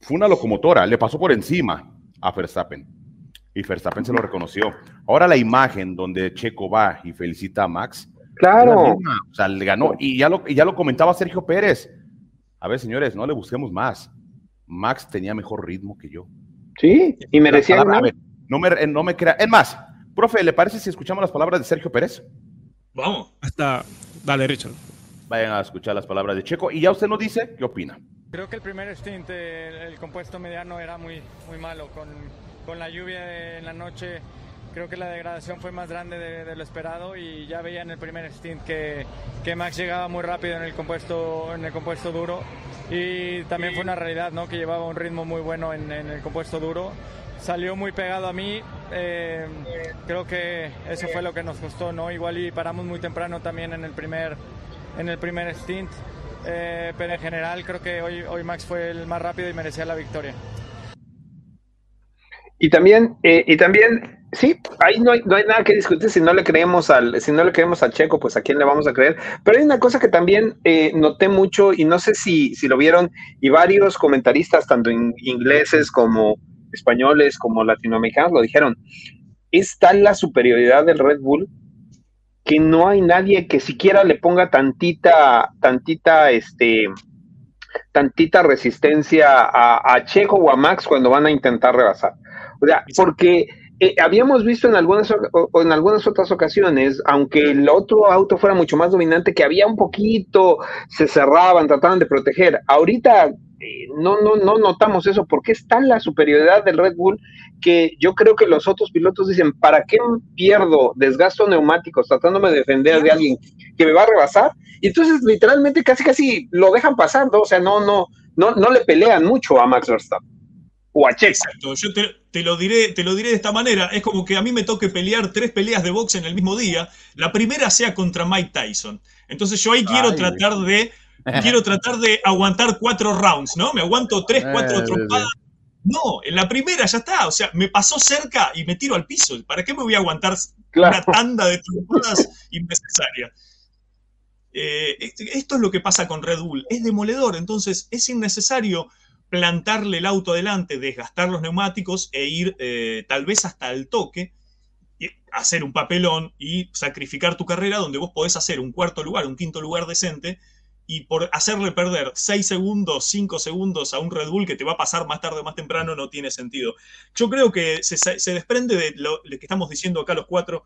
fue una locomotora, le pasó por encima a Verstappen. Y Verstappen se lo reconoció. Ahora la imagen donde Checo va y felicita a Max. Claro. o sea, le ganó. Y ya, lo, y ya lo comentaba Sergio Pérez. A ver, señores, no le busquemos más. Max tenía mejor ritmo que yo. Sí, y merecía no me, no me crea. Es más, profe, ¿le parece si escuchamos las palabras de Sergio Pérez? Vamos. Hasta. Dale, Richard. Vayan a escuchar las palabras de Checo. Y ya usted nos dice qué opina. Creo que el primer stint, el, compuesto mediano era muy, muy malo. Con, con la lluvia en la noche creo que la degradación fue más grande de, lo esperado y ya veía en el primer stint que, que, Max llegaba muy rápido en el compuesto, en el compuesto duro y también fue una realidad ¿no? que llevaba un ritmo muy bueno en, el compuesto duro. Salió muy pegado a mí, eh, creo que eso fue lo que nos costó, ¿no? Igual y paramos muy temprano también en el primer, en el primer stint, eh, pero en general creo que hoy, hoy Max fue el más rápido y merecía la victoria. Y también, eh, y también Sí, ahí no hay, no hay nada que discutir si no le creemos al, si no le creemos a Checo, pues a quién le vamos a creer. Pero hay una cosa que también eh, noté mucho, y no sé si, si lo vieron, y varios comentaristas, tanto ingleses como españoles, como latinoamericanos, lo dijeron. Es tal la superioridad del Red Bull que no hay nadie que siquiera le ponga tantita, tantita, este, tantita resistencia a, a Checo o a Max cuando van a intentar rebasar. O sea, porque eh, habíamos visto en algunas, o en algunas otras ocasiones, aunque el otro auto fuera mucho más dominante, que había un poquito, se cerraban, trataban de proteger. Ahorita eh, no, no, no notamos eso porque es tan la superioridad del Red Bull que yo creo que los otros pilotos dicen, ¿para qué pierdo, desgasto neumáticos tratándome de defender de alguien que me va a rebasar? Y entonces literalmente casi casi lo dejan pasando, o sea, no, no, no, no le pelean mucho a Max Verstappen o a Checo. Exacto, yo te, lo diré, te lo diré de esta manera. Es como que a mí me toque pelear tres peleas de box en el mismo día. La primera sea contra Mike Tyson. Entonces yo ahí quiero tratar de. Quiero tratar de aguantar cuatro rounds, ¿no? Me aguanto tres, cuatro eh, trompadas. No, en la primera ya está. O sea, me pasó cerca y me tiro al piso. ¿Para qué me voy a aguantar una tanda de trompadas innecesaria? Eh, esto es lo que pasa con Red Bull. Es demoledor, entonces es innecesario plantarle el auto adelante, desgastar los neumáticos e ir eh, tal vez hasta el toque, y hacer un papelón y sacrificar tu carrera donde vos podés hacer un cuarto lugar, un quinto lugar decente, y por hacerle perder 6 segundos, 5 segundos a un Red Bull que te va a pasar más tarde o más temprano no tiene sentido. Yo creo que se, desprende de lo, que estamos diciendo acá los cuatro,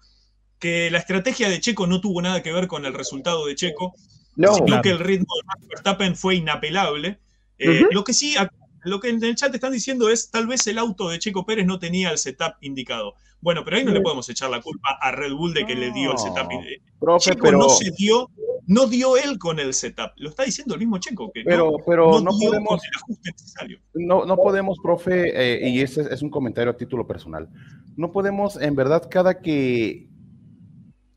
que la estrategia de Checo no tuvo nada que ver con el resultado de Checo, sino que el ritmo de Verstappen fue inapelable eh, lo que sí, lo que en el chat están diciendo es, tal vez el auto de Checo Pérez no tenía el setup indicado. Bueno, pero ahí no le podemos echar la culpa a Red Bull de que le dio el setup. indicado. Checo no se dio, no dio él con el setup. Lo está diciendo el mismo Checo. Que pero no, pero no, podemos. No, no podemos, profe, eh, y ese es un comentario a título personal. No podemos, en verdad, cada que,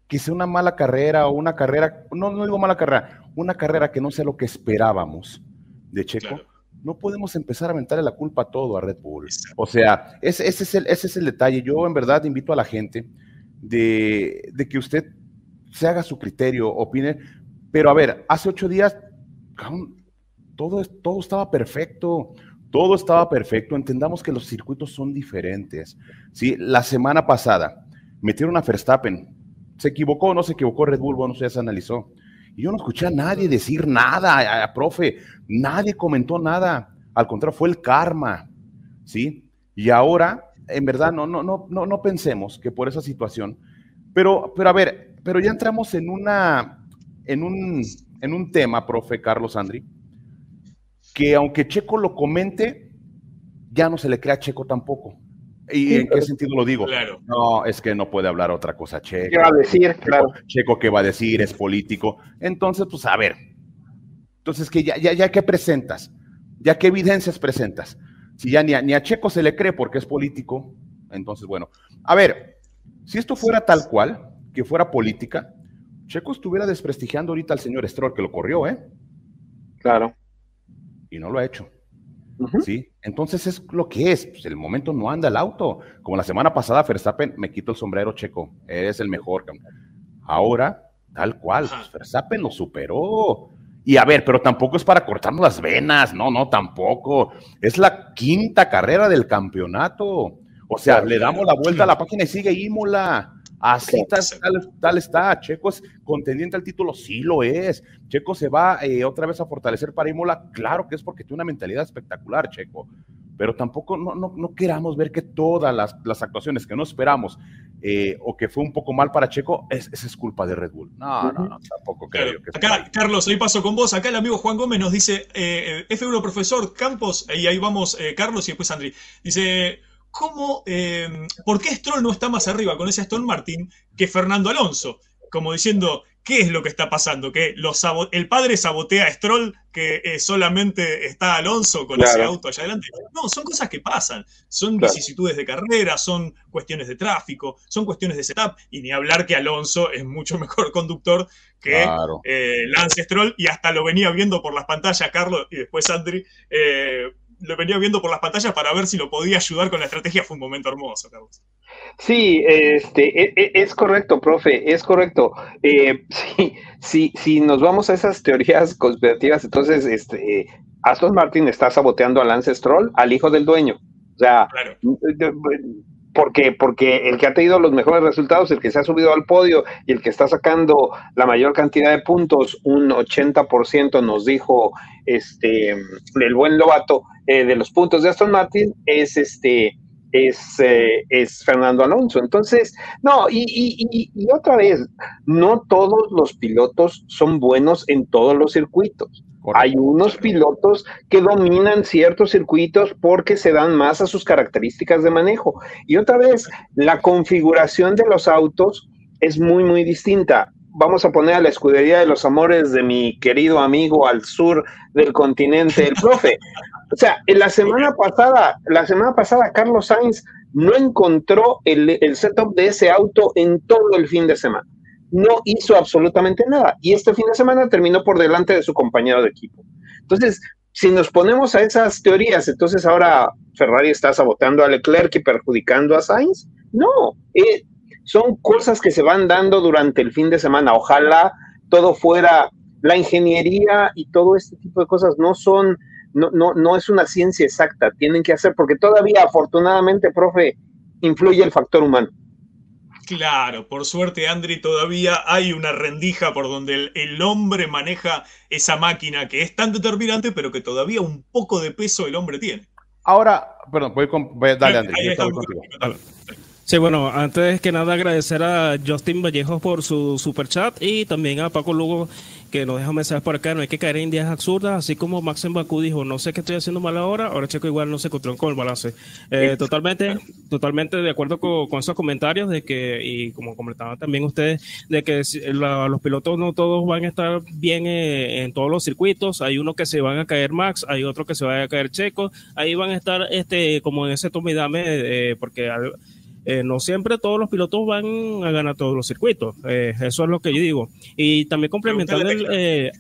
que sea una mala carrera o una carrera, no, no digo mala carrera, una carrera que no sea lo que esperábamos de Checo, no podemos empezar a aventarle la culpa a todo a Red Bull. O sea, ese, es el, ese es el detalle. Yo en verdad invito a la gente de, que usted se haga su criterio, opine. Pero a ver, hace ocho días todo, todo estaba perfecto. Todo estaba perfecto. Entendamos que los circuitos son diferentes. ¿sí? La semana pasada metieron a Verstappen. ¿Se equivocó o no se equivocó Red Bull? Bueno, ya se analizó. Yo no escuché a nadie decir nada, a, profe, nadie comentó nada. Al contrario, fue el karma, ¿sí? Y ahora, en verdad, no, no, no, no, no pensemos que por esa situación. Pero, pero a ver, pero ya entramos en una, en un, en un tema, profe Carlos Andri, que aunque Checo lo comente, ya no se le crea a Checo tampoco. ¿Y en qué sentido lo digo? No, es que no puede hablar otra cosa Checo. ¿Qué va a decir? Claro. Checo, ¿qué va a decir? Es político. Entonces, pues a ver. Entonces, que ya, ya, ya qué presentas? ¿Ya qué evidencias presentas? Si ya ni a, ni a Checo se le cree porque es político, entonces, bueno. A ver, si esto fuera tal cual, que fuera política, Checo estuviera desprestigiando ahorita al señor Stroll que lo corrió, ¿eh? Claro. Y no lo ha hecho. ¿Sí? Entonces es lo que es. Pues el momento no anda el auto. Como la semana pasada, Verstappen me quito el sombrero checo. Eres el mejor. Ahora, tal cual. Pues, Verstappen lo superó. Y a ver, pero tampoco es para cortarnos las venas. No, no, tampoco. Es la quinta carrera del campeonato. O sea, le damos la vuelta a la página y sigue Imola. Así tal, está. Checo es contendiente al título, sí lo es. Checo se va eh, otra vez a fortalecer para Imola. Claro que es porque tiene una mentalidad espectacular, Checo. Pero tampoco no, no, queramos ver que todas las, actuaciones que no esperamos eh, o que fue un poco mal para Checo, es, esa es culpa de Red Bull. No, no, no, tampoco creo que Acá, Carlos, ahí paso con vos. Acá el amigo Juan Gómez nos dice, eh, F1 profesor Campos, y ahí vamos Carlos y después Andri. Dice, cómo, eh, por qué Stroll no está más arriba con ese Aston Martin que Fernando Alonso. Como diciendo, ¿qué es lo que está pasando? Que los el padre sabotea a Stroll, que eh, solamente está Alonso con ese auto allá adelante. No, son cosas que pasan. Son vicisitudes de carrera, son cuestiones de tráfico, son cuestiones de setup. Y ni hablar que Alonso es mucho mejor conductor que eh, Lance Stroll. Y hasta lo venía viendo por las pantallas, Carlos, y después Andri lo venía viendo por las pantallas para ver si lo podía ayudar con la estrategia. Fue un momento hermoso, Carlos. Sí, este, e, e, es, correcto, profe, es correcto. Eh, sí, sí, si nos vamos a esas teorías conspirativas, entonces este, Aston Martin está saboteando a Lance Stroll, al hijo del dueño. O sea, porque, porque el que ha tenido los mejores resultados, el que se ha subido al podio y el que está sacando la mayor cantidad de puntos, un 80% nos dijo este el buen Lobato eh, de los puntos de Aston Martin, es este es, eh, es Fernando Alonso. Entonces, no, y, y, y, otra vez, no todos los pilotos son buenos en todos los circuitos. Hay unos pilotos que dominan ciertos circuitos porque se dan más a sus características de manejo. Y otra vez, la configuración de los autos es muy, muy distinta. Vamos a poner a la escudería de los amores de mi querido amigo al sur del continente, el profe. O sea, en la semana pasada, la semana pasada, Carlos Sainz no encontró el, el setup de ese auto en todo el fin de semana no hizo absolutamente nada. Y este fin de semana terminó por delante de su compañero de equipo. Entonces, si nos ponemos a esas teorías, entonces ahora Ferrari está saboteando a Leclerc y perjudicando a Sainz. No, eh, son cosas que se van dando durante el fin de semana. Ojalá todo fuera la ingeniería y todo este tipo de cosas no son, no, no, no es una ciencia exacta, tienen que hacer, porque todavía afortunadamente, profe, influye el factor humano. Claro, por suerte, Andri, todavía hay una rendija por donde el, hombre maneja esa máquina que es tan determinante, pero que todavía un poco de peso el hombre tiene. Ahora, perdón, voy, con, dale, Andri. Sí, bueno, antes que nada agradecer a Justin Vallejo por su super chat y también a Paco Lugo que nos deja mensajes por acá. No hay que caer en ideas absurdas, así como Max en Bakú dijo, no sé qué estoy haciendo mal ahora, ahora Checo igual no se encontró con el balance. Eh, totalmente, totalmente de acuerdo con, esos comentarios de que, y como comentaban también ustedes, de que los pilotos no todos van a estar bien eh, en todos los circuitos. Hay uno que se van a caer Max, hay otro que se va a caer Checo, ahí van a estar este como en ese tome eh, porque... Eh, no siempre todos los pilotos van a ganar todos los circuitos. Eh, eso es lo que yo digo. Y también complementar el...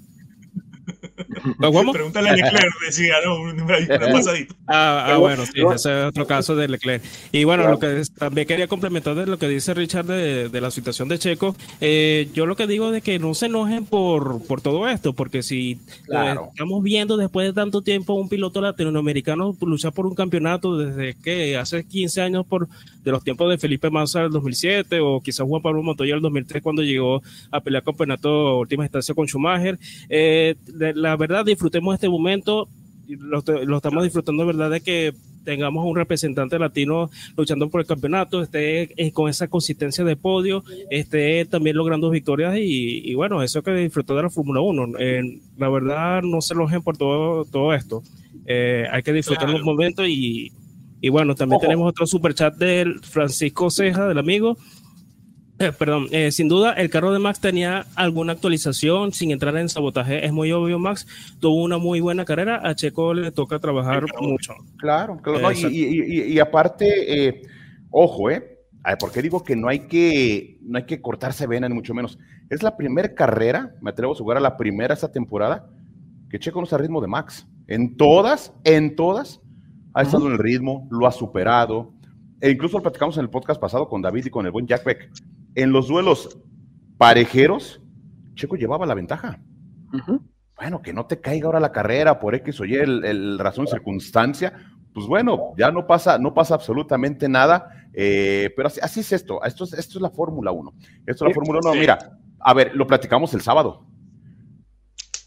Pregúntale a Leclerc, decía, ¿no? Una pasadita. Ah, ah, bueno, sí, ese es otro caso de Leclerc. Y bueno, lo que también quería complementar de lo que dice Richard de, la situación de Checo, eh, yo lo que digo es que no se enojen por, por todo esto, porque si estamos viendo después de tanto tiempo un piloto latinoamericano luchar por un campeonato desde que hace 15 años por de los tiempos de Felipe Massa del 2007 o quizás Juan Pablo Montoya del 2003 cuando llegó a pelear campeonato última instancia con Schumacher. Eh, la verdad, disfrutemos este momento. Lo, lo, estamos disfrutando verdad de que tengamos un representante latino luchando por el campeonato, esté eh, con esa consistencia de podio, esté también logrando victorias y, bueno, eso que disfrutó de la Fórmula 1. Eh, la verdad, no se enojen por todo, todo esto. hay que disfrutar los momentos y, y bueno, también tenemos otro super chat del Francisco Ceja, del amigo. Eh, perdón, eh, sin duda el carro de Max tenía alguna actualización sin entrar en sabotaje. Es muy obvio, Max tuvo una muy buena carrera. A Checo le toca trabajar mucho. Claro, claro. y, aparte, eh, ojo, ¿eh? ¿Por qué digo que no hay que, no hay que cortarse vena, ni mucho menos? Es la primera carrera, me atrevo a jugar a la primera esta temporada, que Checo no está al ritmo de Max. En todas, en todas, ha estado en el ritmo, lo ha superado. E incluso lo platicamos en el podcast pasado con David y con el buen Jack Beck. En los duelos parejeros, Checo llevaba la ventaja. Bueno, que no te caiga ahora la carrera por X o Y, el, razón, circunstancia, pues bueno, ya no pasa, no pasa absolutamente nada, eh, pero así, es esto, esto es, esto es la Fórmula 1. Esto es la Fórmula 1, mira, a ver, lo platicamos el sábado.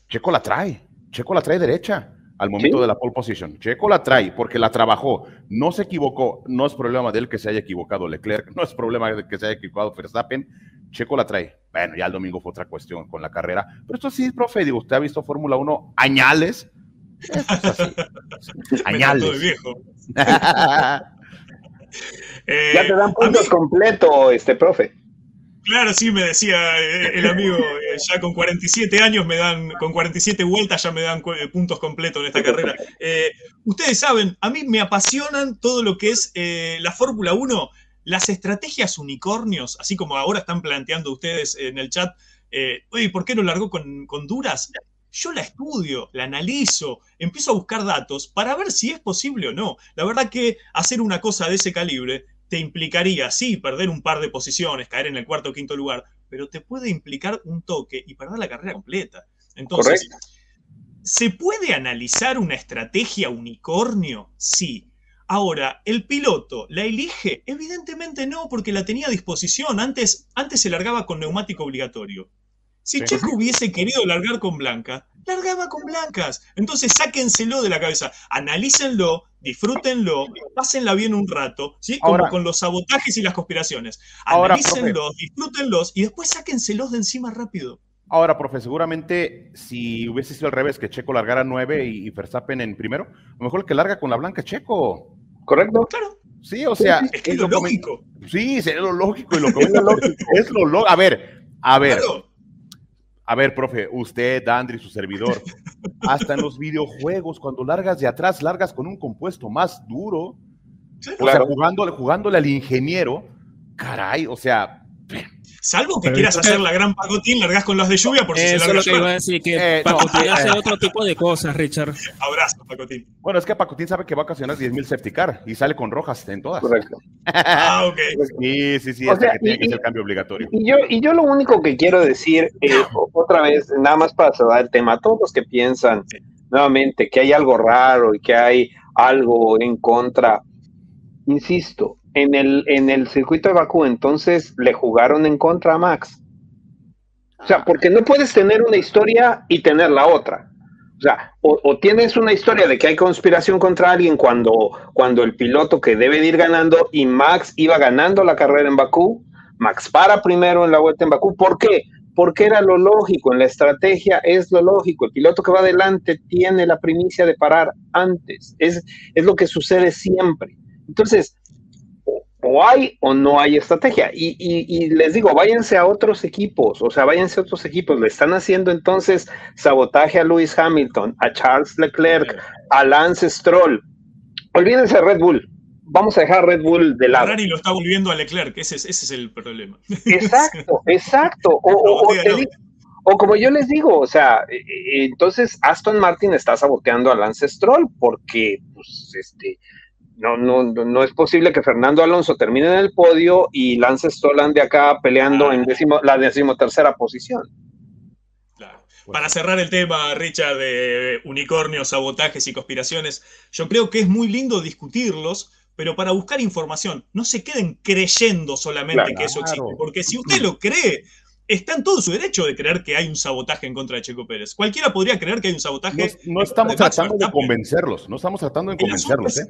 Checo la trae, Checo la trae derecha al momento de la pole position. Checo la trae porque la trabajó, no se equivocó, no es problema de él que se haya equivocado Leclerc, no es problema de que se haya equivocado Verstappen, Checo la trae. Bueno, ya el domingo fue otra cuestión con la carrera, pero esto sí, profe, digo, usted ha visto Fórmula 1 añales. añales. viejo. ya te dan puntos completos, este profe. Claro, sí, me decía eh, el amigo, eh, ya con 47 años me dan, con 47 vueltas ya me dan eh, puntos completos en esta carrera. ustedes saben, a mí me apasionan todo lo que es la Fórmula 1, las estrategias unicornios, así como ahora están planteando ustedes en el chat, oye, ¿por qué no largó con, con duras? yo la estudio, la analizo, empiezo a buscar datos para ver si es posible o no. La verdad que hacer una cosa de ese calibre te implicaría, sí, perder un par de posiciones, caer en el cuarto o quinto lugar, pero te puede implicar un toque y perder la carrera completa. Entonces, ¿se puede analizar una estrategia unicornio? Sí. Ahora, ¿el piloto la elige? Evidentemente no, porque la tenía a disposición. Antes, antes se largaba con neumático obligatorio. Si Checo hubiese querido largar con Blanca, largaba con blancas. Entonces sáquenselo de la cabeza, analícenlo, disfrútenlo, pásenla bien un rato, ¿sí? Como con los sabotajes y las conspiraciones. Analícenlos, disfrútenlos y después sáquenselos de encima rápido. Ahora, profe, seguramente si hubiese sido al revés, que Checo largara nueve y, Verstappen en primero, a lo mejor el que larga con la blanca Checo. ¿Correcto? Claro. Sí, o sea. es que es lo lógico. Sí, es lo lógico y lo que es lo lógico. A ver, a ver. A ver, profe, usted, Andri, su servidor, hasta en los videojuegos, cuando largas de atrás, largas con un compuesto más duro, o sea, jugándole, jugándole al ingeniero, caray, o sea, Salvo que quieras hacer la gran pacotín, largas con los de lluvia por si Eso es lo que iba a decir, que eh, Pacotín hace otro tipo de cosas, Richard. Abrazo, Pacotín. Bueno, es que Pacotín sabe que va a ocasionar 10.000 safety car y sale con rojas en todas. Correcto. ah, ok. Sí, sí, sí, o sea, que tiene que ser cambio obligatorio. Y yo, y yo lo único que quiero decir, eh, otra vez, nada más para cerrar el tema, todos los que piensan nuevamente que hay algo raro y que hay algo en contra, insisto, en el, en el circuito de Bakú, entonces le jugaron en contra a Max. O sea, porque no puedes tener una historia y tener la otra. O sea, o, tienes una historia de que hay conspiración contra alguien cuando, cuando el piloto que debe de ir ganando y Max iba ganando la carrera en Bakú, Max para primero en la vuelta en Bakú. ¿Por qué? Porque era lo lógico, en la estrategia es lo lógico. El piloto que va adelante tiene la primicia de parar antes. Es, es lo que sucede siempre. Entonces, o hay o no hay estrategia. Y, les digo, váyanse a otros equipos, o sea, váyanse a otros equipos. Le están haciendo entonces sabotaje a Lewis Hamilton, a Charles Leclerc, a Lance Stroll. Olvídense de Red Bull. Vamos a dejar Red Bull de lado. Ferrari lo está volviendo a Leclerc, ese es, ese es el problema. Exacto, exacto. O, o, como yo les digo, o sea, e, e, entonces Aston Martin está saboteando a Lance Stroll porque, pues, este, no, no, no es posible que Fernando Alonso termine en el podio y Lance Stroll de acá peleando en décimo, la decimotercera posición. Claro. Para cerrar el tema, Richard, de unicornios, sabotajes y conspiraciones, yo creo que es muy lindo discutirlos, pero para buscar información, no se queden creyendo solamente que eso existe, porque si usted lo cree, está en todo su derecho de creer que hay un sabotaje en contra de Checo Pérez. Cualquiera podría creer que hay un sabotaje. No, estamos tratando de convencerlos, no estamos tratando de convencerlos. ¿eh?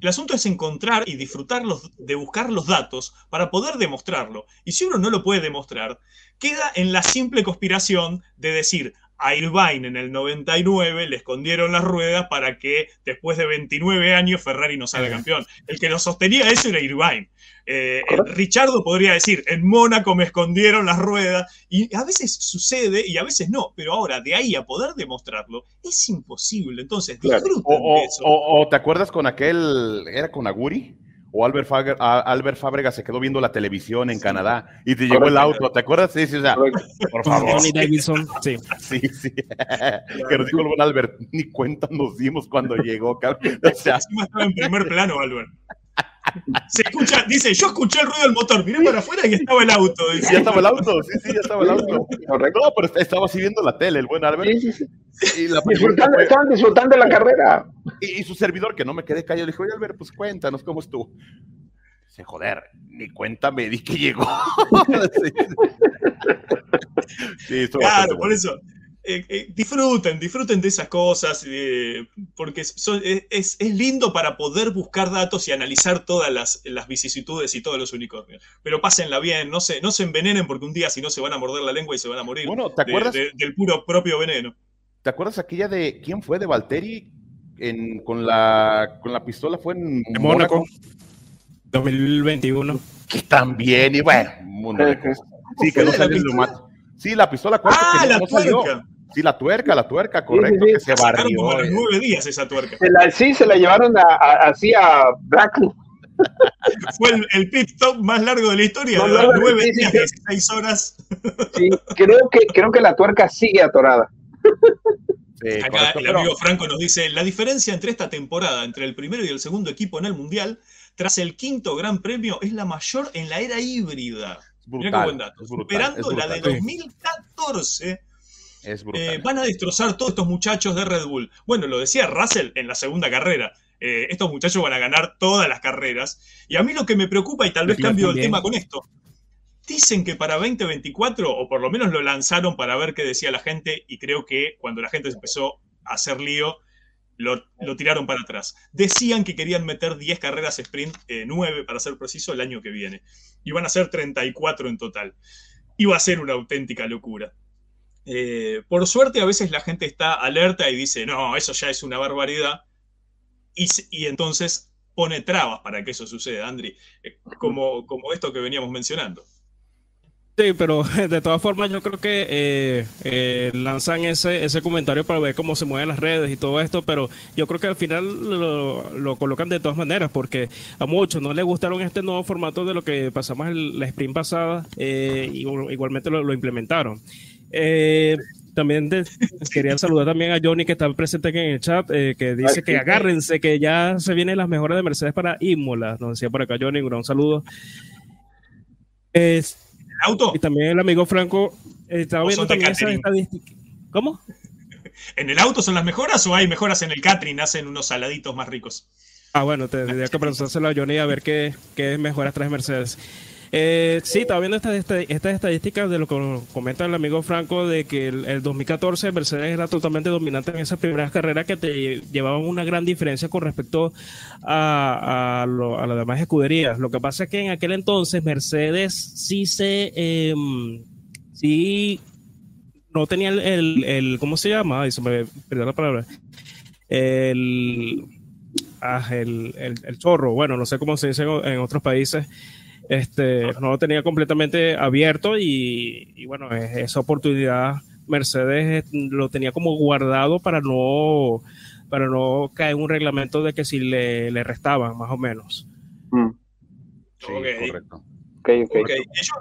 El asunto es encontrar y disfrutar de buscar los datos para poder demostrarlo. Y si uno no lo puede demostrar, queda en la simple conspiración de decir, a Irvine en el 99 le escondieron las ruedas para que después de 29 años Ferrari no salga campeón. El que lo sostenía eso era Irvine. Eh, Richardo podría decir, en Mónaco me escondieron las ruedas, y a veces sucede y a veces no, pero ahora de ahí a poder demostrarlo es imposible. Entonces, disfruten o, de eso. O, te acuerdas con aquel, era con Aguri? O Albert, Albert Fábrega se quedó viendo la televisión en Canadá y te llegó el auto, ¿te acuerdas? Sí, sí, o sea, por favor. Tony Davidson, sí. Sí, sí. que nos dijo el buen Albert, ni cuenta nos dimos cuando llegó, cabrón. O sea, estaba en primer plano, Albert. Se escucha, dice, yo escuché el ruido del motor, miré para afuera y estaba el auto. Dice. Ya estaba el auto, sí, sí, ya estaba el auto. Correcto. No, pero estaba así viendo la tele, el buen Albert. Sí, sí, sí. Y la disfrutando, estaban disfrutando la carrera. Y, su servidor, que no me quedé callado, le dijo, oye Albert, pues cuéntanos cómo estuvo. Dice, joder, ni cuenta me di que llegó. sí, claro, por eso. Eh, eh, disfruten, disfruten de esas cosas, eh, porque es, lindo para poder buscar datos y analizar todas las, vicisitudes y todos los unicornios. Pero pásenla bien, no se, no se envenenen porque un día si no se van a morder la lengua y se van a morir bueno, ¿te acuerdas? del puro propio veneno. ¿Te acuerdas aquella de quién fue de Valtteri con, la, con la pistola? Fue en, Mónaco. 2021. Que también, y bueno, mundo de cosas. Sí, que no salió Sí, la pistola cuarta ah, que la no salió. Sí, la tuerca, la tuerca, correcto, que se barrió. Como los nueve días esa tuerca. sí, se la llevaron a, así a Blackley. Fue el, pit stop más largo de la historia, no, no, nueve días, 16 horas. Sí, creo que, creo que la tuerca sigue atorada. Acá el amigo Franco nos dice, la diferencia entre esta temporada, entre el primero y el segundo equipo en el Mundial, tras el quinto Gran Premio, es la mayor en la era híbrida. Mirá qué buen dato. Superando la de 2014. Eh, van a destrozar todos estos muchachos de Red Bull. Bueno, lo decía Russell en la segunda carrera. Eh, estos muchachos van a ganar todas las carreras. Y a mí lo que me preocupa, y tal vez cambio el tema con esto, dicen que para 2024, o por lo menos lo lanzaron para ver qué decía la gente, y creo que cuando la gente empezó a hacer lío, lo, tiraron para atrás. Decían que querían meter 10 carreras sprint, 9 eh, para ser preciso, el año que viene. Y van a ser 34 en total. Y va a ser una auténtica locura. Eh, por suerte, a veces la gente está alerta y dice, no, eso ya es una barbaridad. Y, entonces pone trabas para que eso suceda, Andri, eh, como, como esto que veníamos mencionando. Sí, pero de todas formas yo creo que eh, eh, lanzan ese, ese comentario para ver cómo se mueven las redes y todo esto, pero yo creo que al final lo, colocan de todas maneras, porque a muchos no les gustaron este nuevo formato de lo que pasamos en la sprint pasada, eh, y igualmente lo, implementaron. También quería saludar también a Johnny que está presente aquí en el chat, que dice que agárrense, que ya se vienen las mejoras de Mercedes para Imola. Nos decía por acá Johnny, un gran saludo. Es, auto? Y también el amigo Franco eh, estaba viendo también esas estadísticas. ¿Cómo? ¿En el auto son las mejoras o hay mejoras en el catering? Hacen unos saladitos más ricos. Ah, bueno, tendría que preguntárselo a Johnny a ver qué, qué mejoras trae Mercedes. Eh, sí, estaba viendo estas, estadísticas de lo que comenta el amigo Franco de que el, 2014 Mercedes era totalmente dominante en esas primeras carreras que te llevaban una gran diferencia con respecto a, las demás escuderías. Lo que pasa es que en aquel entonces Mercedes sí se... Em, sí no tenía el, el, ¿cómo se llama? Ay, se me perdió la palabra. El, ah, el, el, chorro, bueno, no sé cómo se dice en otros países, este, no lo tenía completamente abierto y, bueno, esa oportunidad Mercedes lo tenía como guardado para no, para no caer en un reglamento de que si le, le restaban, más o menos. Mm. Sí, correcto.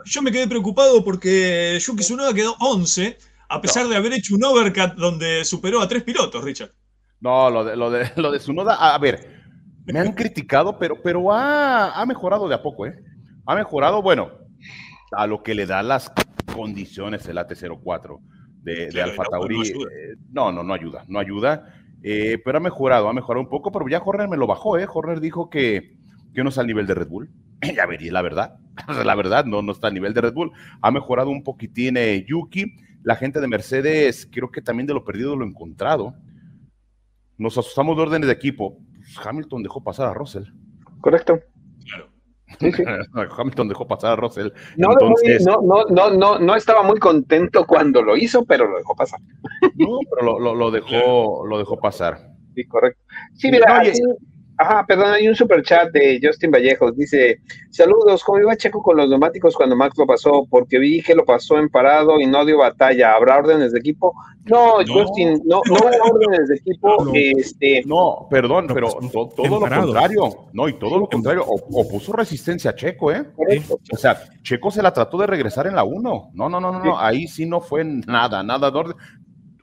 Yo, me quedé preocupado porque Yuki Tsunoda quedó 11, a pesar de haber hecho un overcut donde superó a tres pilotos, Richard. No, lo de, lo de, lo de Tsunoda, a ver, me han criticado, pero, pero ha, ha mejorado de a poco, ¿eh? Ha mejorado, bueno, a lo que le da las condiciones el AT04 de, de Alfa Tauri. Eh, no, no, no ayuda, no ayuda. Eh, pero ha mejorado, ha mejorado un poco, pero ya Horner me lo bajó, ¿eh? Horner dijo que, que no está al nivel de Red Bull. ya vería, la verdad, la verdad, no, no está al nivel de Red Bull. Ha mejorado un poquitín eh, Yuki. La gente de Mercedes, creo que también de lo perdido lo encontrado. Nos asustamos de órdenes de equipo. Pues, Hamilton dejó pasar a Russell. Correcto. Hamilton dejó pasar a Russell. No, no, no, no, estaba muy contento cuando lo hizo, pero lo dejó pasar. No, pero lo, dejó, lo dejó pasar. Sí, correcto. Sí, mira, Ajá, perdón, hay un super chat de Justin Vallejos. Dice: Saludos, ¿cómo iba Checo con los neumáticos cuando Max lo pasó? Porque vi que lo pasó en parado y no dio batalla. ¿Habrá órdenes de equipo? No, Justin, no, no hubo órdenes de equipo. No, este... no perdón, pero todo, lo contrario. No, y todo lo contrario. O, puso resistencia a Checo, ¿eh? O sea, Checo se la trató de regresar en la 1. No, no, no, no, no. Ahí sí no fue nada, nada de orden.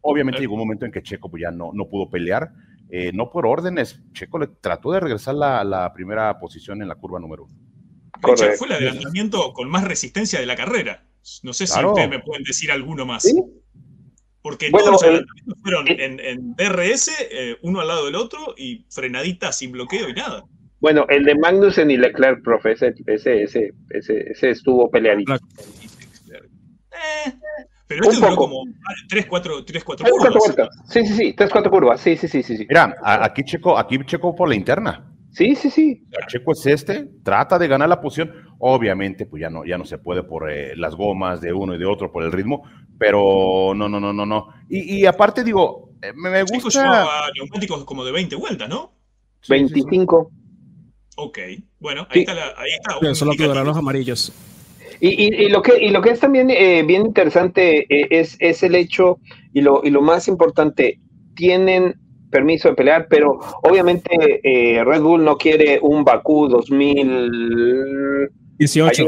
Obviamente llegó un momento en que Checo pues, ya no, no pudo pelear eh, no por órdenes. Checo le trató de regresar la, la primera posición en la curva número uno. fue el adelantamiento con más resistencia de la carrera. No sé si ustedes me pueden decir alguno más. Porque todos los adelantamientos fueron en, en DRS, eh, uno al lado del otro, y frenadita sin bloqueo y nada. Bueno, el de Magnussen y Leclerc, profe, ese, ese, ese, ese, estuvo peleadito. Eh, pero este duró como 3, 4, 3, 4 curvas. Sí, sí, sí, 3, 4 curvas. Sí, sí, sí, sí. Mira, aquí checo, aquí checo por la interna. Sí, sí, sí. El checo es este, trata de ganar la posición. Obviamente, pues ya no, ya no se puede por eh, las gomas de uno y de otro, por el ritmo, pero no, no, no, no, no. Y, y aparte, digo, eh, me, me gusta. llevaba neumáticos como de 20 vueltas, ¿no? 25. Ok, bueno, ahí está. La, ahí está solo quedarán los amarillos. Y, lo que, y lo que es también eh, bien interesante eh, es, es, el hecho, y lo, y lo más importante, tienen permiso de pelear, pero obviamente eh, Red Bull no quiere un Bakú 2018. 18,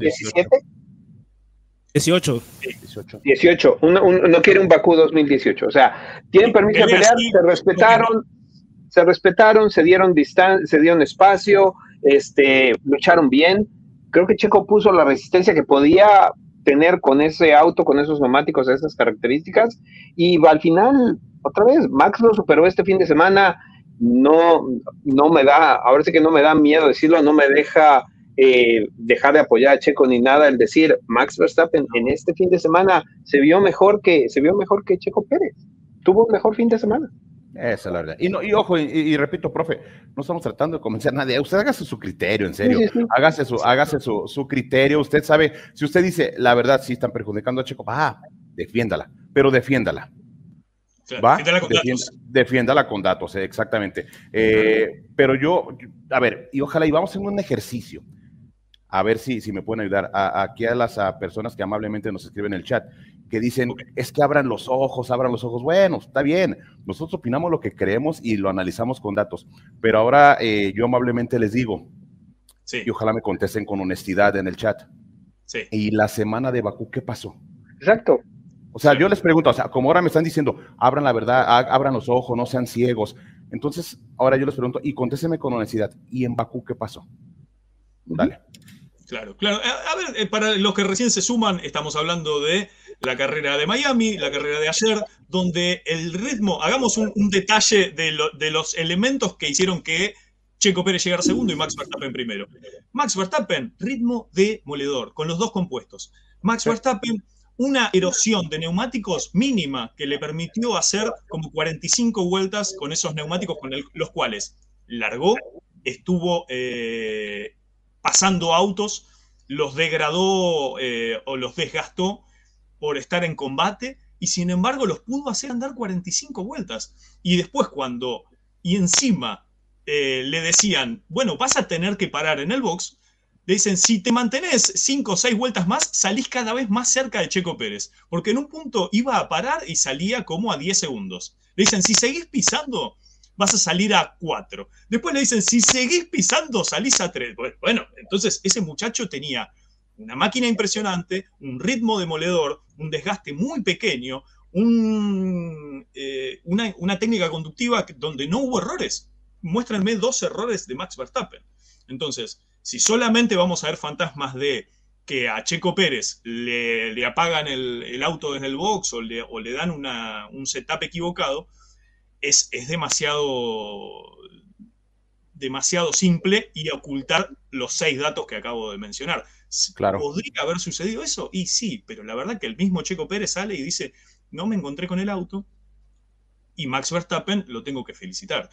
17. 18. 18. 18. no quiere un Bakú 2018. O sea, tienen permiso de pelear, se respetaron, se respetaron, se dieron distancia, se dieron espacio, este, lucharon bien. Creo que Checo puso la resistencia que podía tener con ese auto, con esos neumáticos, esas características. Y al final, otra vez, Max lo superó este fin de semana. No, no me da, ahora sí que no me da miedo decirlo, no me deja eh, dejar de apoyar a Checo ni nada, el decir Max Verstappen en este fin de semana se vio mejor que se vio mejor que Checo Pérez, tuvo un mejor fin de semana. Esa es la verdad. Y, no, y ojo, y, repito, profe, no estamos tratando de convencer a nadie. Usted hágase su criterio, en serio. Hágase, su, hágase su, su, criterio. Usted sabe, si usted dice, la verdad, sí están perjudicando a Checo, va, defiéndala, pero defiéndala. ¿Va? Defiéndala con datos. Defiéndala con datos, exactamente. Eh, pero yo, a ver, y ojalá, y vamos a hacer un ejercicio a ver si, si me pueden ayudar. aquí a las personas que amablemente nos escriben en el chat, que dicen, es que abran los ojos, abran los ojos. Bueno, está bien, nosotros opinamos lo que creemos y lo analizamos con datos, pero ahora eh, yo amablemente les digo, sí. y ojalá me contesten con honestidad en el chat. Sí. Y la semana de Bakú, ¿qué pasó? Exacto. O sea, yo les pregunto, o sea, como ahora me están diciendo, abran la verdad, abran los ojos, no sean ciegos. Entonces, ahora yo les pregunto, y contésteme con honestidad, ¿y en Bakú qué pasó? Dale. Claro, claro. A, ver, eh, para los que recién se suman, estamos hablando de la carrera de Miami, la carrera de ayer, donde el ritmo, hagamos un, detalle de, los elementos que hicieron que Checo Pérez llegara segundo y Max Verstappen primero. Max Verstappen, ritmo de moledor, con los dos compuestos. Max Verstappen, una erosión de neumáticos mínima que le permitió hacer como 45 vueltas con esos neumáticos con los cuales largó, estuvo eh, pasando autos, los degradó eh, o los desgastó por estar en combate y sin embargo los pudo hacer andar 45 vueltas. Y después cuando, y encima eh, le decían, bueno, vas a tener que parar en el box, le dicen, si te mantenés 5 o 6 vueltas más, salís cada vez más cerca de Checo Pérez, porque en un punto iba a parar y salía como a 10 segundos. Le dicen, si seguís pisando, vas a salir a 4. Después le dicen, si seguís pisando, salís a 3. Bueno, entonces ese muchacho tenía una máquina impresionante, un ritmo demoledor, un desgaste muy pequeño, eh, una, técnica conductiva donde no hubo errores. Muéstrenme dos errores de Max Verstappen. Entonces, si solamente vamos a ver fantasmas de que a Checo Pérez le, apagan el, auto desde el box o le, o le dan un setup equivocado, es, demasiado, demasiado simple y ocultar los seis datos que acabo de mencionar. Claro. ¿Podría haber sucedido eso? Y sí, pero la verdad que el mismo Checo Pérez sale y dice, no me encontré con el auto y Max Verstappen lo tengo que felicitar.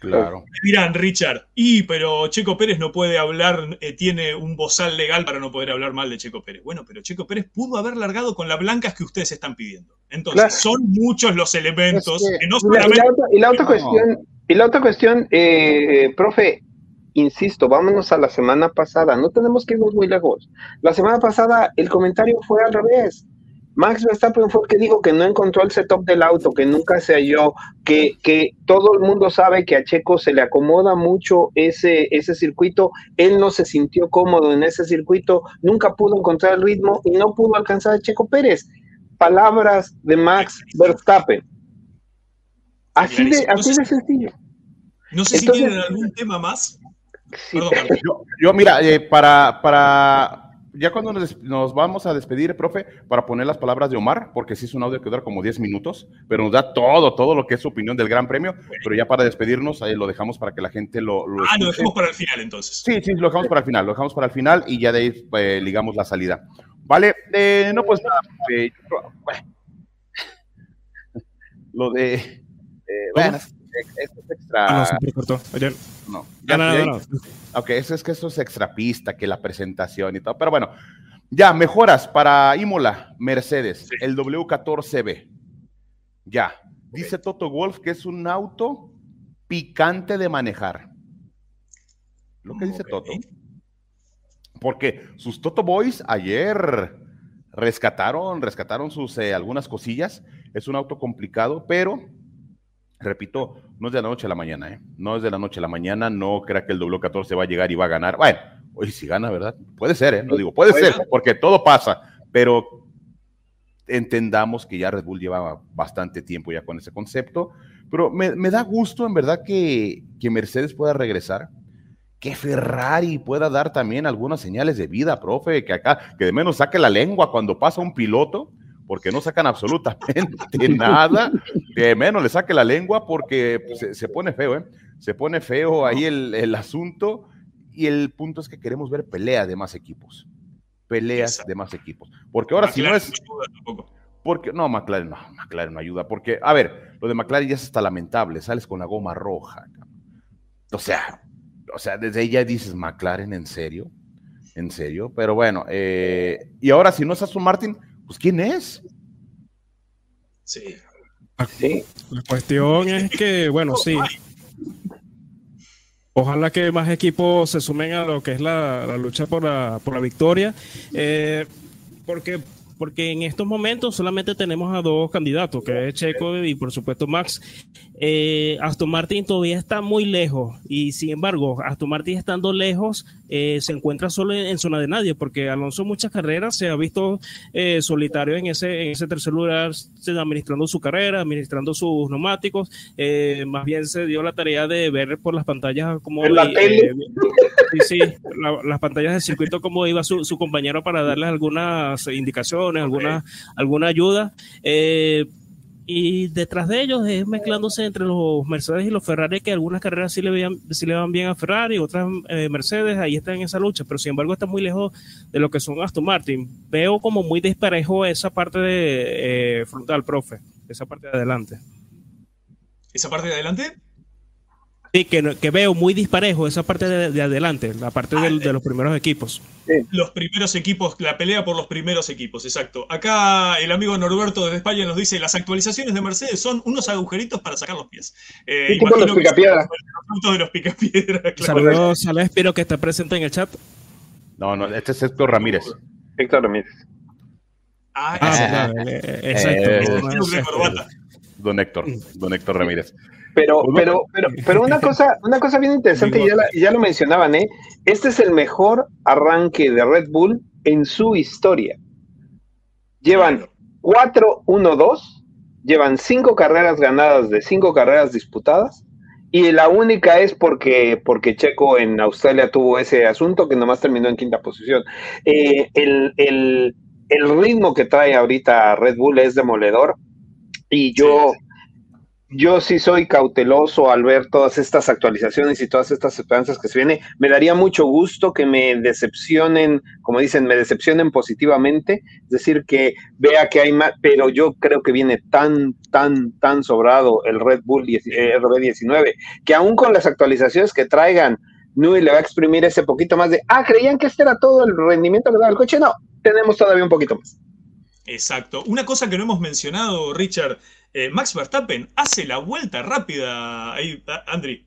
Claro. Dirán, Richard, y pero Checo Pérez no puede hablar, eh, tiene un bozal legal para no poder hablar mal de Checo Pérez. Bueno, pero Checo Pérez pudo haber largado con las blancas que ustedes están pidiendo. Entonces, son muchos los elementos que, no solamente... y, la, otra cuestión, y la otra cuestión, eh, profe, insisto, vámonos a la semana pasada, no tenemos que irnos muy lejos. La semana pasada el comentario fue al revés. Max Verstappen fue el que dijo que no encontró el setup del auto, que nunca se halló, que, que todo el mundo sabe que a Checo se le acomoda mucho ese, ese circuito, él no se sintió cómodo en ese circuito, nunca pudo encontrar el ritmo y no pudo alcanzar a Checo Pérez. Palabras de Max Verstappen. Así de, así de sencillo. No sé si tienen algún tema más. Yo, mira, eh, para, para ya cuando nos, vamos a despedir, profe, para poner las palabras de Omar, porque sí es un audio que dura como 10 minutos, pero nos da todo, todo lo que es su opinión del Gran Premio, pero ya para despedirnos, ahí lo dejamos para que la gente lo... ah, lo dejamos para el final entonces. Sí, sí, lo dejamos para el final, lo dejamos para el final y ya de ahí eh, ligamos la salida. Vale, eh, no pues nada, eh, lo de... Eh, bueno, esto es extra. Ah, no, cortó. No, ya, no, no, Ok, eso es que eso es extra pista, que la presentación y todo. Pero bueno, ya, mejoras para Imola, Mercedes, el W14B. Ya. Dice Toto Wolf que es un auto picante de manejar. Lo que dice Toto. Porque sus Toto Boys ayer rescataron, rescataron sus eh, algunas cosillas. Es un auto complicado, pero repito, no es de la noche a la mañana, ¿eh? No es de la noche a la mañana, no crea que el W14 va a llegar y va a ganar. Bueno, hoy si gana, ¿verdad? Puede ser, ¿eh? No digo, puede ser, porque todo pasa, pero entendamos que ya Red Bull lleva bastante tiempo ya con ese concepto, pero me, me da gusto en verdad que, que, Mercedes pueda regresar, que Ferrari pueda dar también algunas señales de vida, profe, que acá, que de menos saque la lengua cuando pasa un piloto, porque no sacan absolutamente nada, de menos le saque la lengua porque pues, se, se, pone feo, ¿eh? Se pone feo ahí el, el asunto y el punto es que queremos ver pelea de más equipos peleas Exacto. de más equipos. Porque ahora McLaren si no es... Porque, no, McLaren no, McLaren no ayuda. Porque, a ver, lo de McLaren ya es hasta lamentable. Sales con la goma roja. O sea, o sea, desde ahí ya dices, McLaren, ¿en serio? ¿En serio? Pero bueno, eh, y ahora si no es Aston Martin, pues ¿quién es? Sí. sí. La cuestión es que, bueno, sí. Ojalá que más equipos se sumen a lo que es la, la lucha por la, por la victoria, eh, porque, porque en estos momentos solamente tenemos a dos candidatos, que es Checo y por supuesto Max. Eh, Aston Martin todavía está muy lejos y sin embargo, Aston Martin estando lejos eh, se encuentra solo en, en, zona de nadie, porque Alonso muchas carreras se ha visto eh, solitario en ese, en ese tercer lugar, administrando su carrera, administrando sus neumáticos, eh, más bien se dio la tarea de ver por las pantallas sí, la, las pantallas del circuito cómo iba su, su, compañero para darles algunas indicaciones, alguna, okay. alguna ayuda. Eh, y detrás de ellos es mezclándose entre los Mercedes y los Ferrari, que algunas carreras sí le, vean, sí le van bien a Ferrari, otras eh, Mercedes, ahí están en esa lucha, pero sin embargo está muy lejos de lo que son Aston Martin. Veo como muy disparejo esa parte de eh, frontal, profe, esa parte de adelante. ¿Esa parte de adelante? Sí, que, que veo muy disparejo esa parte de, de adelante, la parte de, de los primeros equipos. Sí. Los primeros equipos, la pelea por los primeros equipos, exacto. Acá el amigo Norberto desde España nos dice, las actualizaciones de Mercedes son unos agujeritos para sacar los pies. Eh, tipo los picapiedras. Los de los picapiedras, claro. Saludos a espero que está presente en el chat. No, no, este es Héctor Ramírez. Héctor Ramírez. Ah, ah eh, exacto. Eh, don Héctor, don Héctor Ramírez. Pero, pero, pero, pero una cosa, una cosa bien interesante, y ya, la, ya lo mencionaban, ¿eh? Este es el mejor arranque de Red Bull en su historia. Llevan 4-1-2, llevan cinco carreras ganadas de cinco carreras disputadas, y la única es porque, porque Checo en Australia tuvo ese asunto que nomás terminó en quinta posición. Eh, el, el, el ritmo que trae ahorita Red Bull es demoledor, y yo... Sí yo sí soy cauteloso al ver todas estas actualizaciones y todas estas esperanzas que se vienen. Me daría mucho gusto que me decepcionen, como dicen, me decepcionen positivamente, es decir, que vea que hay más, pero yo creo que viene tan, tan, tan sobrado el Red Bull eh, RB19, que aún con las actualizaciones que traigan, Nui le va a exprimir ese poquito más de, ah, creían que este era todo el rendimiento que daba el coche. No, tenemos todavía un poquito más. Exacto. Una cosa que no hemos mencionado, Richard, eh, Max Verstappen hace la vuelta rápida ahí, Andri.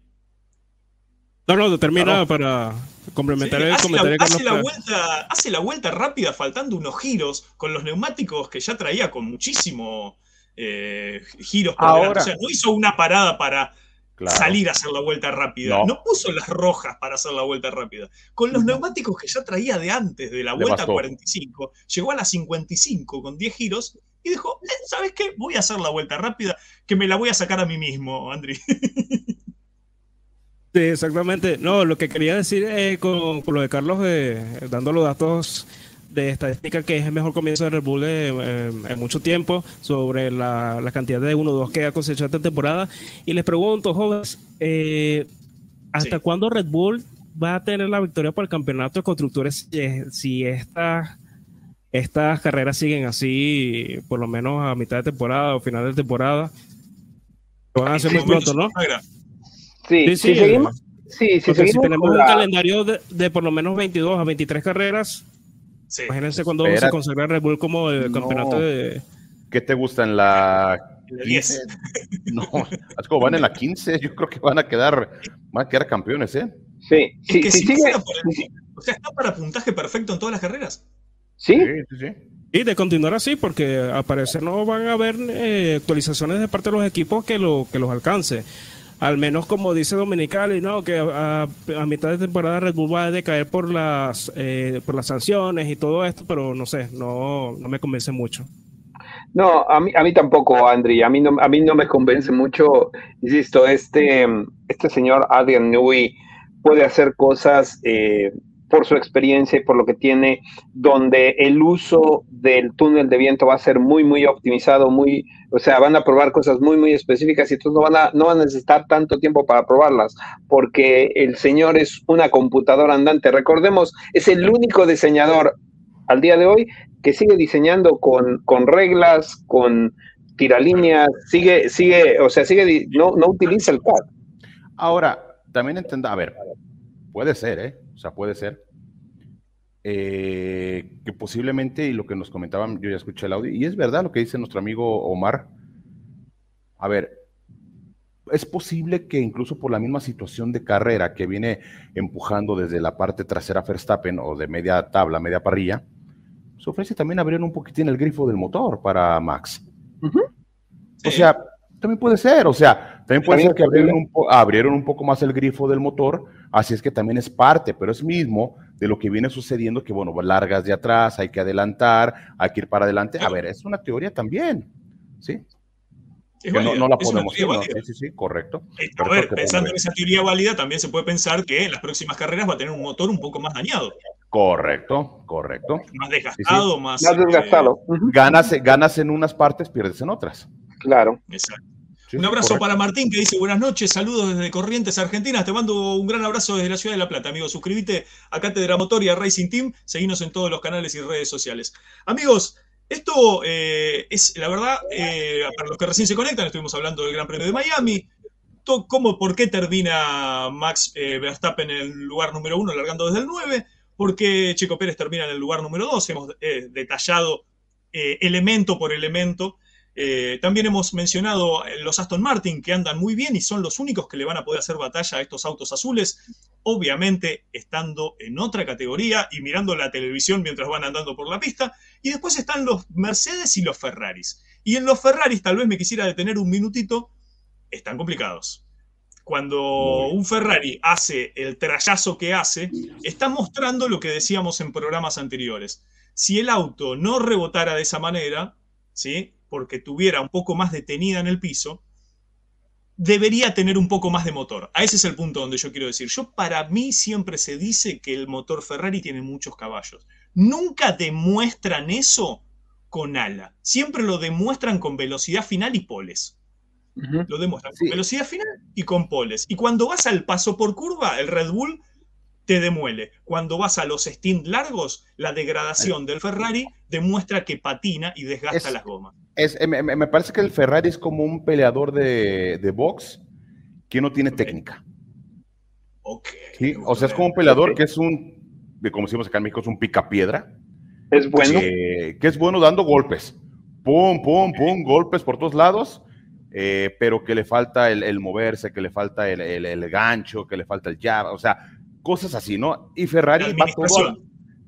No, no, termina claro. para complementar sí, el hace comentario la, hace, la vuelta, hace la vuelta rápida faltando unos giros con los neumáticos que ya traía con muchísimo eh, giros por Ahora. delante. O sea, no hizo una parada para claro. salir a hacer la vuelta rápida. No. no. puso las rojas para hacer la vuelta rápida. Con los neumáticos que ya traía de antes, de la vuelta 45, llegó a la 55 con 10 giros y dijo, eh, ¿sabes qué? Voy a hacer la vuelta rápida, que me la voy a sacar a mí mismo, Andri. Sí, exactamente. No, lo que quería decir eh, con, con, lo de Carlos, eh, dando los datos de estadística que es el mejor comienzo de Red Bull de, eh, en mucho tiempo sobre la, la cantidad de 1-2 que ha cosechado esta temporada. Y les pregunto, jóvenes, eh, ¿hasta sí. cuándo Red Bull va a tener la victoria por el campeonato de constructores si, si esta estas carreras siguen así, por lo menos a mitad de temporada o final de temporada. Lo van a hacer muy pronto, ¿no? Sí, sí, sí. Si seguimos, sí, si, seguimos si tenemos un calendario de, de, por lo menos 22 a 23 carreras, sí. imagínense cuando Espera. se consagra Red Bull como el no. campeonato de... ¿Qué te gusta en la 15? no, es como van en la 15, yo creo que van a quedar, van a quedar campeones, ¿eh? Sí, sí, sí, sí, sigue... O sea, está para puntaje perfecto en todas las carreras. ¿Sí? Sí, sí, Y de continuar así, porque al parecer no van a haber eh, actualizaciones de parte de los equipos que, lo, que los alcance. Al menos como dice Dominicali, ¿no? que a, a, mitad de temporada Red Bull va a decaer por las, eh, por las sanciones y todo esto, pero no sé, no, no me convence mucho. No, a mí, a mí tampoco, Andri. A mí no, a mí no me convence mucho. Insisto, este, este señor Adrian Newey puede hacer cosas eh, por su experiencia y por lo que tiene, donde el uso del túnel de viento va a ser muy, muy optimizado, muy, o sea, van a probar cosas muy, muy específicas y entonces no van a, no van a necesitar tanto tiempo para probarlas, porque el señor es una computadora andante. Recordemos, es el único diseñador al día de hoy que sigue diseñando con, con reglas, con tiralíneas, sigue, sigue, o sea, sigue, no, no utiliza el CAD. Ahora, también entenda, a ver, puede ser, ¿eh? O sea, puede ser eh, que posiblemente, y lo que nos comentaban, yo ya escuché el audio, y es verdad lo que dice nuestro amigo Omar. A ver, es posible que incluso por la misma situación de carrera que viene empujando desde la parte trasera Verstappen o de media tabla, media parrilla, se ofrece también abrir un poquitín el grifo del motor para Max. O sea, también puede ser, o sea, también puede ser que abrieron un, poco más el grifo del motor, así es que también es parte, pero es mismo de lo que viene sucediendo, que bueno, largas de atrás, hay que adelantar, hay que ir para adelante. A ver, es una teoría también, ¿sí? no, la podemos decir, Sí, sí, sí, correcto. Eh, a ver, pensando en esa teoría válida, también se puede pensar que en las próximas carreras va a tener un motor un poco más dañado. Correcto, correcto. Más desgastado, más. Más desgastado. Eh, ganas, ganas en unas partes, pierdes en otras. Claro. Exacto. Un abrazo para Martín que dice buenas noches, saludos desde Corrientes, Argentina. Te mando un gran abrazo desde la ciudad de La Plata, amigo. Suscríbete a Cátedra Motor y a Racing Team. Seguinos en todos los canales y redes sociales. Amigos, esto eh, es la verdad, eh, para los que recién se conectan, estuvimos hablando del Gran Premio de Miami. ¿Cómo, ¿Por qué termina Max eh, Verstappen en el lugar número uno, largando desde el 9? ¿Por qué Chico Pérez termina en el lugar número 2? Hemos detallado elemento por elemento eh, también hemos mencionado los Aston Martin que andan muy bien y son los únicos que le van a poder hacer batalla a estos autos azules, obviamente estando en otra categoría y mirando la televisión mientras van andando por la pista. Y después están los Mercedes y los Ferraris. Y en los Ferraris tal vez me quisiera detener un minutito, están complicados. Cuando un Ferrari hace el trayazo que hace, está mostrando lo que decíamos en programas anteriores. Si el auto no rebotara de esa manera, ¿sí? Porque tuviera un poco más detenida en el piso, debería tener un poco más de motor. A ese es el punto donde yo quiero decir. Yo para mí siempre se dice que el motor Ferrari tiene muchos caballos. Nunca demuestran eso con ala. Siempre lo demuestran con velocidad final y poles. Lo demuestran con velocidad final y con poles. Y cuando vas al paso por curva, el Red Bull te demuele. Cuando vas a los stint largos, la degradación del Ferrari demuestra que patina y desgasta las gomas. Me, parece que el Ferrari es como un peleador de, de box que no tiene técnica. Ok. O sea, es como un peleador que es un, como decimos acá en México, es un picapiedra. Es bueno. Que, es bueno dando golpes. Pum, pum, pum, golpes por todos lados. Eh, pero que le falta el, moverse, que le falta el, el, gancho, que le falta el jab, o sea, cosas así, ¿no? Y Ferrari va todo.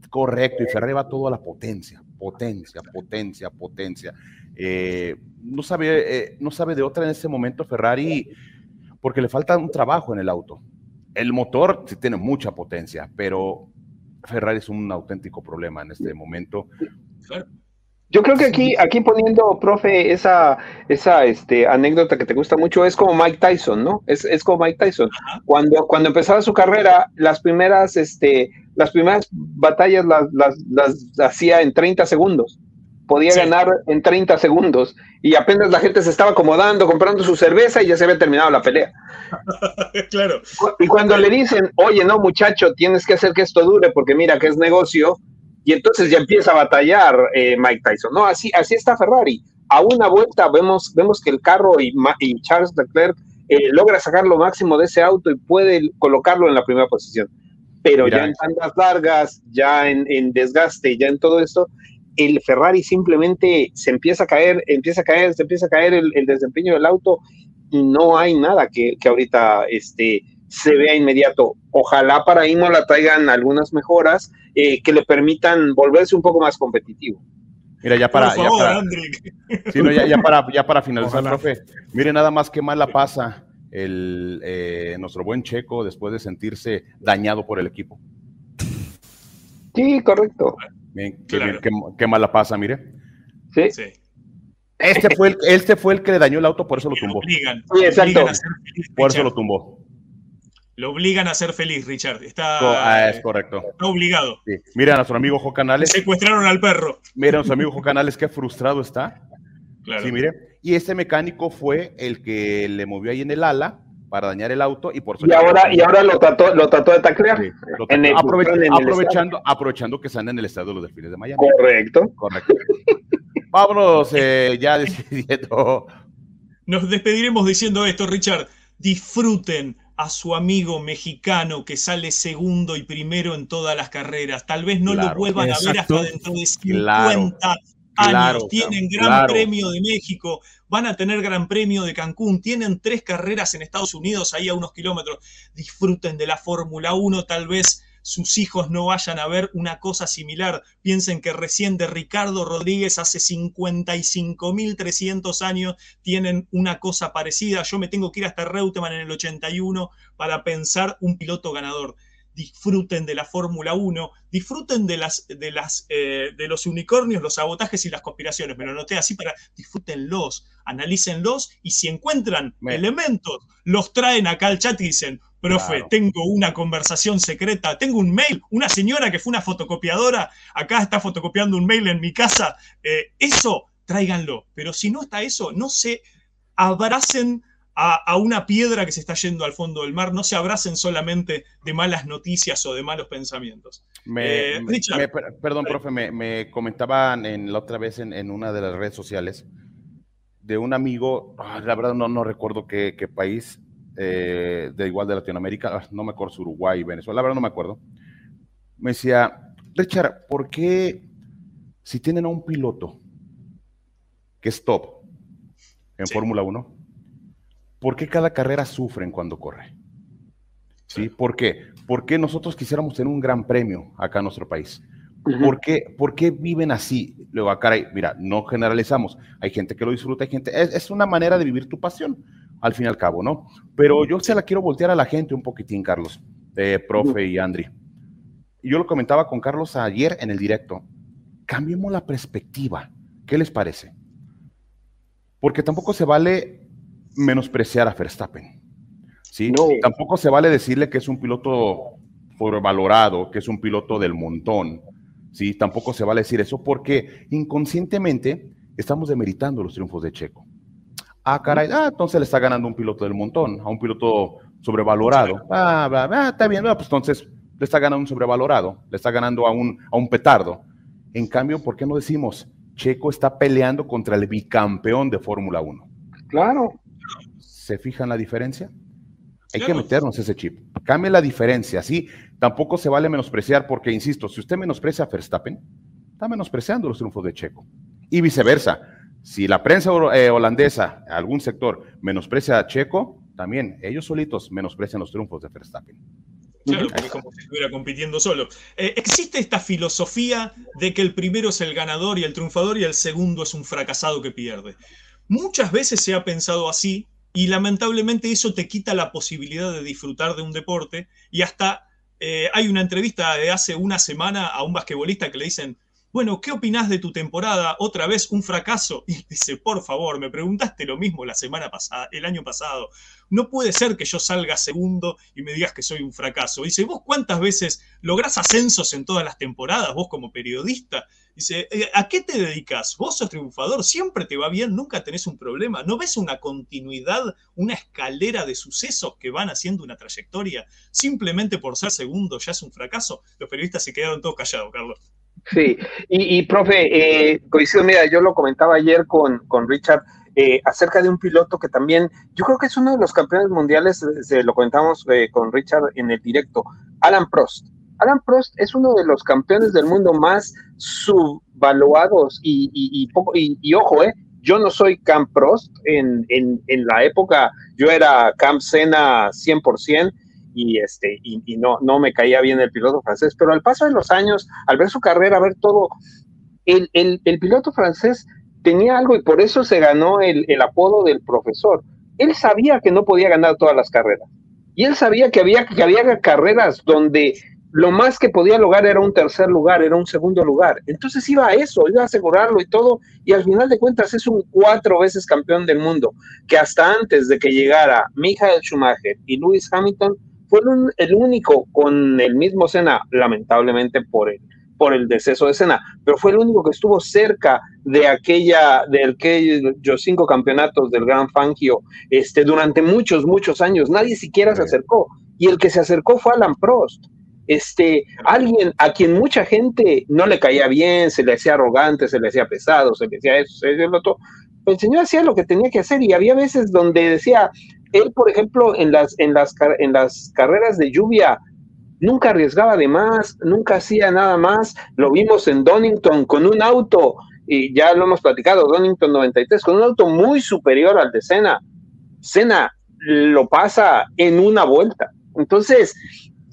correcto, y Ferrari va todo a la potencia, potencia, potencia, potencia. Eh, no, sabe, eh, no sabe de otra en ese momento Ferrari porque le falta un trabajo en el auto. El motor sí tiene mucha potencia, pero Ferrari es un auténtico problema en este momento. Yo creo que aquí, aquí poniendo, profe, esa, esa este, anécdota que te gusta mucho, es como Mike Tyson, ¿no? Es, es como Mike Tyson. Cuando, cuando empezaba su carrera, las primeras, este, las primeras batallas las, las, las hacía en 30 segundos. Podía ganar en 30 segundos. Y apenas la gente se estaba acomodando, comprando su cerveza y ya se había terminado la pelea. claro. Y cuando le dicen, oye, no, muchacho, tienes que hacer que esto dure porque mira que es negocio, y entonces ya empieza a batallar eh, Mike Tyson. No, así, así está Ferrari. A una vuelta vemos, vemos que el carro y, y Charles Leclerc eh, logra sacar lo máximo de ese auto y puede colocarlo en la primera posición. Pero ya en tandas largas, ya en, en, desgaste, ya en todo esto, el Ferrari simplemente se empieza a caer, empieza a caer, se empieza a caer el, el desempeño del auto y no hay nada que, que ahorita este, se vea inmediato. Ojalá para la traigan algunas mejoras eh, que le permitan volverse un poco más competitivo. Mira, ya para, ya, para ya, para, finalizar, profe, mire nada más qué la pasa el, eh, nuestro buen Checo después de sentirse dañado por el equipo. Sí, correcto. qué, mala pasa, mire. Sí. Este fue, el, este fue el que le dañó el auto, por eso lo tumbó. Obligan, Sí, exacto. feliz, Por eso lo tumbó. Lo obligan a ser feliz, Richard. Está, ah, es correcto. está obligado. Sí. Mira a nuestro amigo Jo Canales. Secuestraron al perro. Mira a nuestro amigo Jo Canales, qué frustrado está. Claro. Sí, mire. Y este mecánico fue el que le movió ahí en el ala para dañar el auto y por eso Y ahora, y ahora lo trató, lo trató de taclear. Sí, lo en el- aprove- en el aprovechando, aprovechando que están en el estadio de los Delfines de Miami. Correcto. Correcto. Vámonos eh, ya decidiendo. Nos despediremos diciendo esto, Richard. Disfruten a su amigo mexicano que sale segundo y primero en todas las carreras. Tal vez no Claro. lo vuelvan a ver hasta dentro de 50 Claro. años. Claro, tienen Gran. Premio de México, van a tener Gran Premio de Cancún, tienen tres carreras en Estados Unidos, ahí a unos kilómetros. Disfruten de la Fórmula 1, tal vez sus hijos no vayan a ver una cosa similar. Piensen que recién de Ricardo Rodríguez hace 55.300 años tienen una cosa parecida. Yo me tengo que ir hasta Reutemann en el 81 para pensar un piloto ganador. Disfruten de la Fórmula 1, disfruten de, las, de, las, eh, de los unicornios, los sabotajes y las conspiraciones. Me lo anoté así para disfrútenlos, analícenlos y si encuentran Me- elementos, los traen acá al chat y dicen, profe, Claro. tengo una conversación secreta, tengo un mail, una señora que fue una fotocopiadora, acá está fotocopiando un mail en mi casa, eh, eso tráiganlo, pero si no está eso, no se abracen a, a una piedra que se está yendo al fondo del mar, no se abracen solamente de malas noticias o de malos pensamientos. Me, Eh, Richard. me- perdón, profe, me, me comentaban en, la otra vez en, en una de las redes sociales de un amigo, ah, la verdad no, no recuerdo qué, qué país, eh, de igual de Latinoamérica, ah, no me acuerdo si Uruguay, Venezuela, la verdad no me acuerdo. Me decía, Richard, ¿por qué si tienen a un piloto que es top en Sí. Fórmula 1, ¿por qué cada carrera sufren cuando corre? ¿Sí? ¿Por qué? ¿Por qué nosotros quisiéramos tener un gran premio acá en nuestro país? ¿Por qué, por qué viven así? Luego, acá, hay- mira, no generalizamos. Hay gente que lo disfruta, hay gente. Es, es una manera de vivir tu pasión, al fin y al cabo, ¿no? Pero yo se la quiero voltear a la gente un poquitín, Carlos, eh, profe y Andri. Yo lo comentaba con Carlos ayer en el directo. Cambiemos la perspectiva. ¿Qué les parece? Porque tampoco se vale menospreciar a Verstappen. ¿sí? No. Tampoco se vale decirle que es un piloto sobrevalorado, que es un piloto del montón. ¿sí? Tampoco se vale decir eso porque inconscientemente estamos demeritando los triunfos de Checo. Ah, caray, ah, entonces le está ganando un piloto del montón, a un piloto sobrevalorado. Ah, va, va, está bien, pues entonces le está ganando un sobrevalorado, le está ganando a un, a un petardo. En cambio, ¿por qué no decimos Checo está peleando contra el bicampeón de Fórmula 1? Claro. ¿Se fijan la diferencia? Hay que meternos ese chip. Cambie la diferencia, ¿sí? Tampoco se vale menospreciar, porque, insisto, si usted menosprecia a Verstappen, está menospreciando los triunfos de Checo. Y viceversa. Si la prensa eh, holandesa, algún sector, menosprecia a Checo, también ellos solitos menosprecian los triunfos de Verstappen. Claro, porque es como si estuviera compitiendo solo. Eh, existe esta filosofía de que el primero es el ganador y el triunfador y el segundo es un fracasado que pierde. Muchas veces se ha pensado así y lamentablemente eso te quita la posibilidad de disfrutar de un deporte y hasta eh, hay una entrevista de hace una semana a un basquetbolista que le dicen, bueno, ¿qué opinás de tu temporada? Otra vez un fracaso. Y dice, por favor, me preguntaste lo mismo la semana pasada, el año pasado. No puede ser que yo salga segundo y me digas que soy un fracaso. Dice, ¿vos cuántas veces lográs ascensos en todas las temporadas, vos como periodista? Dice, "Eh, ¿a qué te dedicas? Vos sos triunfador, siempre te va bien, nunca tenés un problema. ¿No ves una continuidad, una escalera de sucesos que van haciendo una trayectoria? Simplemente por ser segundo ya es un fracaso. Los periodistas se quedaron todos callados, Carlos. Sí, y, profe, eh, coincido, mira, yo lo comentaba ayer con, con Richard eh, acerca de un piloto que también, yo creo que es uno de los campeones mundiales, se lo comentamos eh, con Richard en el directo, Alan Prost. Alan Prost es uno de los campeones del mundo más subvaluados y, y, poco, y, ojo, eh, yo no soy Camp Prost, en, en, la época yo era Camp Senna 100%, y este y, no no me caía bien el piloto francés pero al paso de los años al ver su carrera ver todo el, el, el piloto francés tenía algo y por eso se ganó el, el, apodo del profesor él sabía que no podía ganar todas las carreras y él sabía que había que había carreras donde lo más que podía lograr era un tercer lugar, era un segundo lugar. Entonces iba a eso, iba a asegurarlo y todo, y al final de cuentas es un cuatro veces campeón del mundo, que hasta antes de que llegara Michael Schumacher y Lewis Hamilton, fue el único con el mismo Senna, lamentablemente por el, por el deceso de Senna, pero fue el único que estuvo cerca de aquella, de aquellos cinco campeonatos del Gran Fangio, este, durante muchos, muchos años. Nadie siquiera se acercó. Y el que se acercó fue Alan Prost este, alguien a quien mucha gente no le caía bien, se le hacía arrogante, se le hacía pesado, se le decía eso, se le decía lo otro, el señor hacía lo que tenía que hacer y había veces donde decía, él, por ejemplo, en las, en las, en las carreras de lluvia, nunca arriesgaba de más, nunca hacía nada más, lo vimos en Donington con un auto, y ya lo hemos platicado, Donington 93, con un auto muy superior al de Senna. Senna lo pasa en una vuelta. Entonces,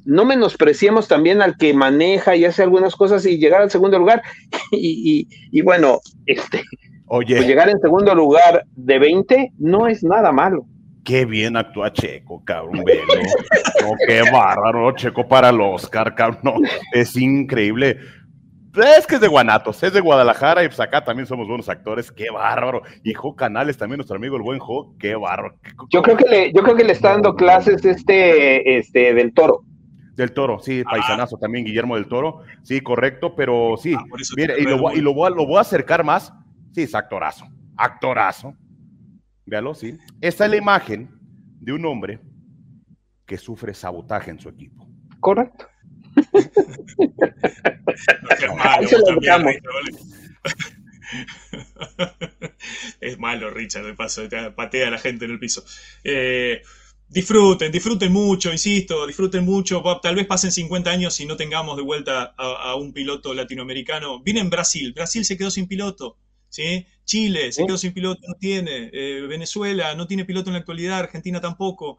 no menospreciemos también al que maneja y hace algunas cosas y llegar al segundo lugar. Y, bueno, este, Oye. Pues llegar en segundo lugar de 20 no es nada malo. Qué bien actúa Checo, cabrón, no, qué bárbaro, Checo para el Oscar, cabrón. es increíble. Es que es de Guanatos, es de Guadalajara y pues acá también somos buenos actores, qué bárbaro. Y Jo Canales también, nuestro amigo el buen Jo, qué bárbaro. Yo creo que le, yo creo que le está dando clases este, este del toro. Del Toro, sí, ah. paisanazo también, Guillermo del Toro, sí, correcto, pero sí, ah, mire, y, lo, y lo, voy a, lo voy a acercar más, sí, es actorazo, actorazo, véalo, sí. Esta es la imagen de un hombre que sufre sabotaje en su equipo. Correcto. es malo, Richard, de paso, patea a la gente en el piso. Eh, disfruten, disfruten mucho, insisto, disfruten mucho. Tal vez pasen 50 años y no tengamos de vuelta a, un piloto latinoamericano. Viene en Brasil, Brasil se quedó sin piloto. ¿sí? Chile se quedó sin piloto, no tiene. Eh, Venezuela no tiene piloto en la actualidad, Argentina tampoco.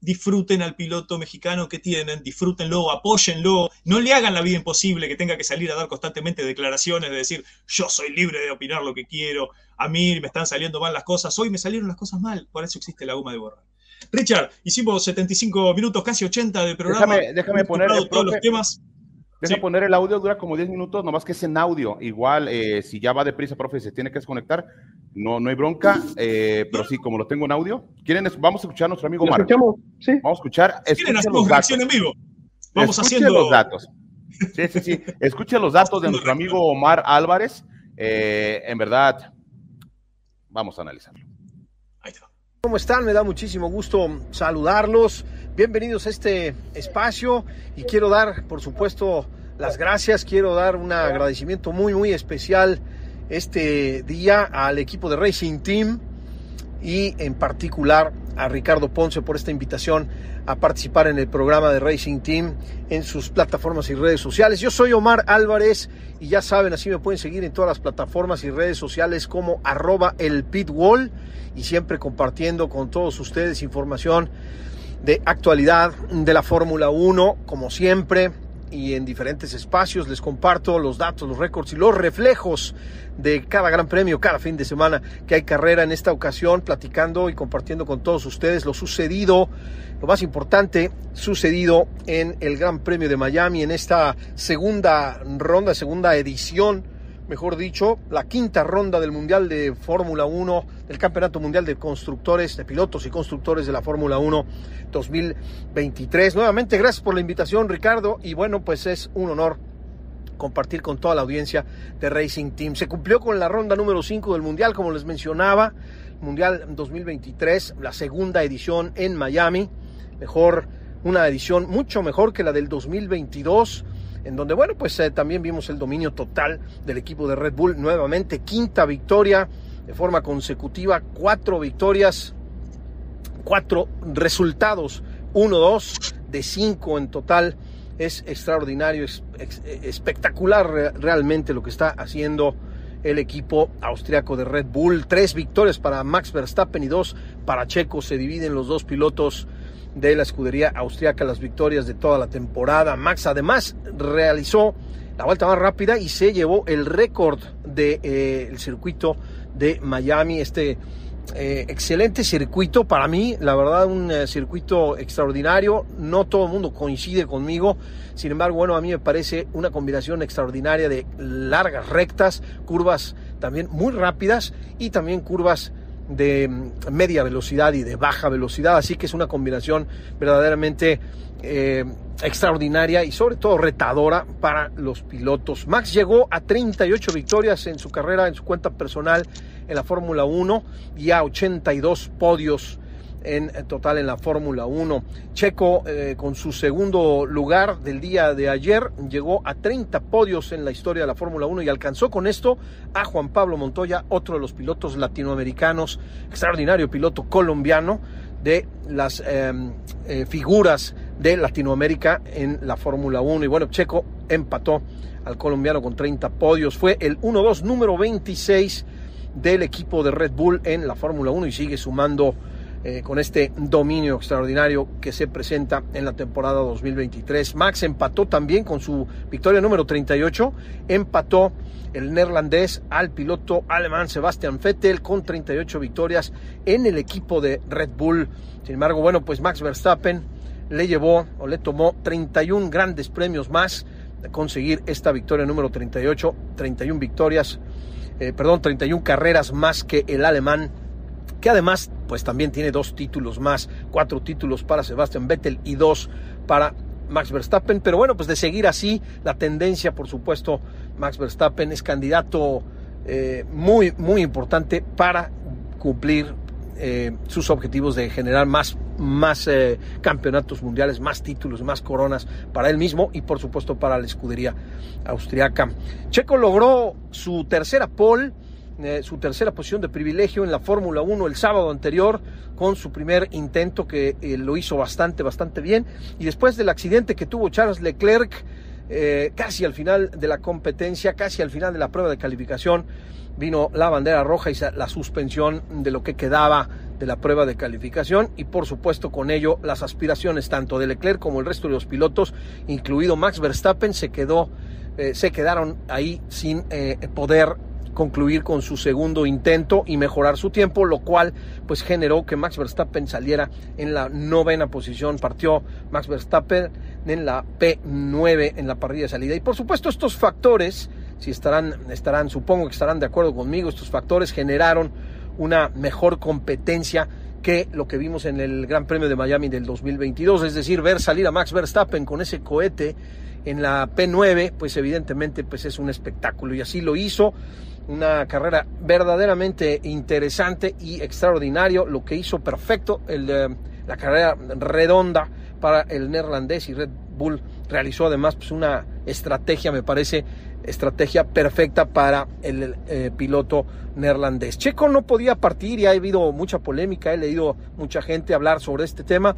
Disfruten al piloto mexicano que tienen, disfrútenlo, apóyenlo, no le hagan la vida imposible que tenga que salir a dar constantemente declaraciones de decir yo soy libre de opinar lo que quiero, a mí me están saliendo mal las cosas, hoy me salieron las cosas mal, por eso existe la goma de borrar. Richard, hicimos 75 minutos, casi 80 de programa. Déjame, déjame poner todos los temas. Deja poner el audio, dura como 10 minutos, nomás que es en audio. Igual, eh, si ya va deprisa, profe, se tiene que desconectar, no, no hay bronca, eh, pero sí, como lo tengo en audio. ¿Quieren? Vamos a escuchar a nuestro amigo Omar. sí. Vamos a escuchar. ¿Quieren hacer una en vivo? Vamos Escuche haciendo. los datos. Sí, sí, sí. Escuche los datos de nuestro amigo Omar Álvarez. Eh, en verdad, vamos a analizarlo. ¿Cómo están? Me da muchísimo gusto saludarlos. Bienvenidos a este espacio y quiero dar, por supuesto, las gracias. Quiero dar un agradecimiento muy, muy especial este día al equipo de Racing Team y en particular a Ricardo Ponce por esta invitación a participar en el programa de Racing Team en sus plataformas y redes sociales. Yo soy Omar Álvarez y ya saben, así me pueden seguir en todas las plataformas y redes sociales como arroba el pitwall y siempre compartiendo con todos ustedes información de actualidad de la Fórmula 1, como siempre, y en diferentes espacios. Les comparto los datos, los récords y los reflejos de cada gran premio, cada fin de semana que hay carrera en esta ocasión, platicando y compartiendo con todos ustedes lo sucedido, lo más importante sucedido en el Gran Premio de Miami en esta segunda ronda, segunda edición mejor dicho, la quinta ronda del Mundial de Fórmula 1, del Campeonato Mundial de Constructores, de Pilotos y Constructores de la Fórmula 1 2023. Nuevamente, gracias por la invitación, Ricardo, y bueno, pues es un honor compartir con toda la audiencia de Racing Team. Se cumplió con la ronda número 5 del Mundial, como les mencionaba, Mundial 2023, la segunda edición en Miami, mejor, una edición mucho mejor que la del 2022 en donde, bueno, pues eh, también vimos el dominio total del equipo de Red Bull, nuevamente quinta victoria de forma consecutiva, cuatro victorias, cuatro resultados, uno, dos, de cinco en total. Es extraordinario, es, espectacular realmente lo que está haciendo el equipo austriaco de Red Bull. Tres victorias para Max Verstappen y dos para Checo. Se dividen los dos pilotos de la escudería austriaca las victorias de toda la temporada. Max además realizó la vuelta más rápida y se llevó el récord del de, eh, circuito de Miami, este eh, excelente circuito para mí, la verdad un eh, circuito extraordinario, no todo el mundo coincide conmigo, sin embargo, bueno, a mí me parece una combinación extraordinaria de largas rectas, curvas también muy rápidas y también curvas de mm, media velocidad y de baja velocidad, así que es una combinación verdaderamente eh, extraordinaria y sobre todo retadora para los pilotos. Max llegó a 38 victorias en su carrera, en su cuenta personal en la Fórmula 1 y a 82 podios en total en la Fórmula 1. Checo, eh, con su segundo lugar del día de ayer, llegó a 30 podios en la historia de la Fórmula 1 y alcanzó con esto a Juan Pablo Montoya, otro de los pilotos latinoamericanos, extraordinario piloto colombiano de las em, eh, figuras de Latinoamérica en la Fórmula 1. Y bueno, Checo empató al colombiano con 30 podios. Fue el 1-2 número 26 del equipo de Red Bull en la Fórmula 1 y sigue sumando eh, con este dominio extraordinario que se presenta en la temporada 2023. Max empató también con su victoria número 38, empató el neerlandés al piloto alemán Sebastian Vettel con 38 victorias en el equipo de Red Bull. Sin embargo, bueno, pues Max Verstappen le llevó o le tomó 31 grandes premios más de conseguir esta victoria número 38, 31 victorias, eh, perdón, 31 carreras más que el alemán que además pues también tiene dos títulos más, cuatro títulos para Sebastian Vettel y dos para Max Verstappen, pero bueno, pues de seguir así, la tendencia, por supuesto, Max Verstappen es candidato eh, muy, muy importante para cumplir eh, sus objetivos de generar más, más eh, campeonatos mundiales, más títulos, más coronas para él mismo y por supuesto para la escudería austriaca. Checo logró su tercera pole eh, su tercera posición de privilegio en la Fórmula 1 el sábado anterior con su primer intento que eh, lo hizo bastante, bastante bien. Y después del accidente que tuvo Charles Leclerc, eh, casi al final de la competencia, casi al final de la prueba de calificación, vino la bandera roja y la suspensión de lo que quedaba de la prueba de calificación y por supuesto con ello las aspiraciones tanto de Leclerc como el resto de los pilotos, incluido Max Verstappen, se quedó se quedaron ahí sin poder concluir con su segundo intento y mejorar su tiempo, lo cual pues generó que Max Verstappen saliera en la novena posición. Partió Max Verstappen en la P9 en la parrilla de salida. Y por supuesto estos factores, si estarán, estarán, supongo que estarán de acuerdo conmigo, estos factores generaron una mejor competencia que lo que vimos en el Gran Premio de Miami del 2022, es decir, ver salir a Max Verstappen con ese cohete en la P9, pues evidentemente pues es un espectáculo y así lo hizo una carrera verdaderamente interesante y extraordinario, lo que hizo perfecto el, eh, la carrera redonda para el neerlandés y Red Bull realizó además pues, una estrategia, me parece, estrategia perfecta para el eh, piloto neerlandés. Checo no podía partir y ha habido mucha polémica, he leído mucha gente hablar sobre este tema.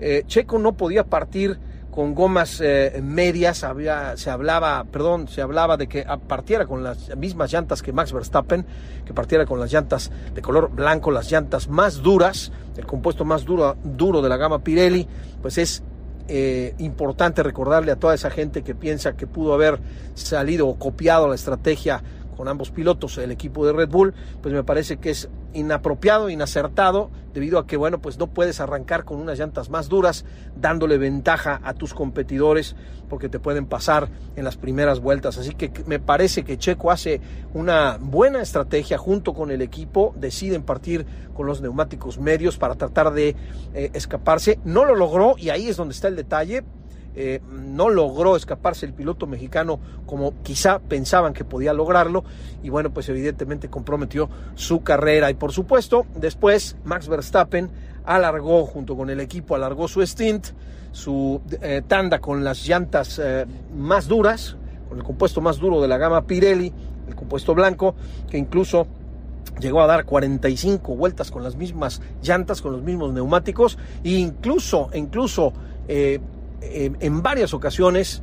Eh, Checo no podía partir con gomas eh, medias, había, se hablaba, perdón, se hablaba de que partiera con las mismas llantas que Max Verstappen, que partiera con las llantas de color blanco, las llantas más duras, el compuesto más duro, duro de la gama Pirelli, pues es eh, importante recordarle a toda esa gente que piensa que pudo haber salido o copiado la estrategia con ambos pilotos, el equipo de Red Bull, pues me parece que es inapropiado, inacertado, debido a que, bueno, pues no puedes arrancar con unas llantas más duras, dándole ventaja a tus competidores, porque te pueden pasar en las primeras vueltas. Así que me parece que Checo hace una buena estrategia junto con el equipo, deciden partir con los neumáticos medios para tratar de eh, escaparse. No lo logró y ahí es donde está el detalle eh, no logró escaparse el piloto mexicano como quizá pensaban que podía lograrlo y bueno pues evidentemente comprometió su carrera. Y por supuesto después Max Verstappen alargó junto con el equipo alargó su stint su eh, tanda con las llantas eh, más duras con el compuesto más duro de la gama Pirelli el compuesto blanco que incluso llegó a dar 45 vueltas con las mismas llantas, con los mismos neumáticos, e incluso, incluso en varias ocasiones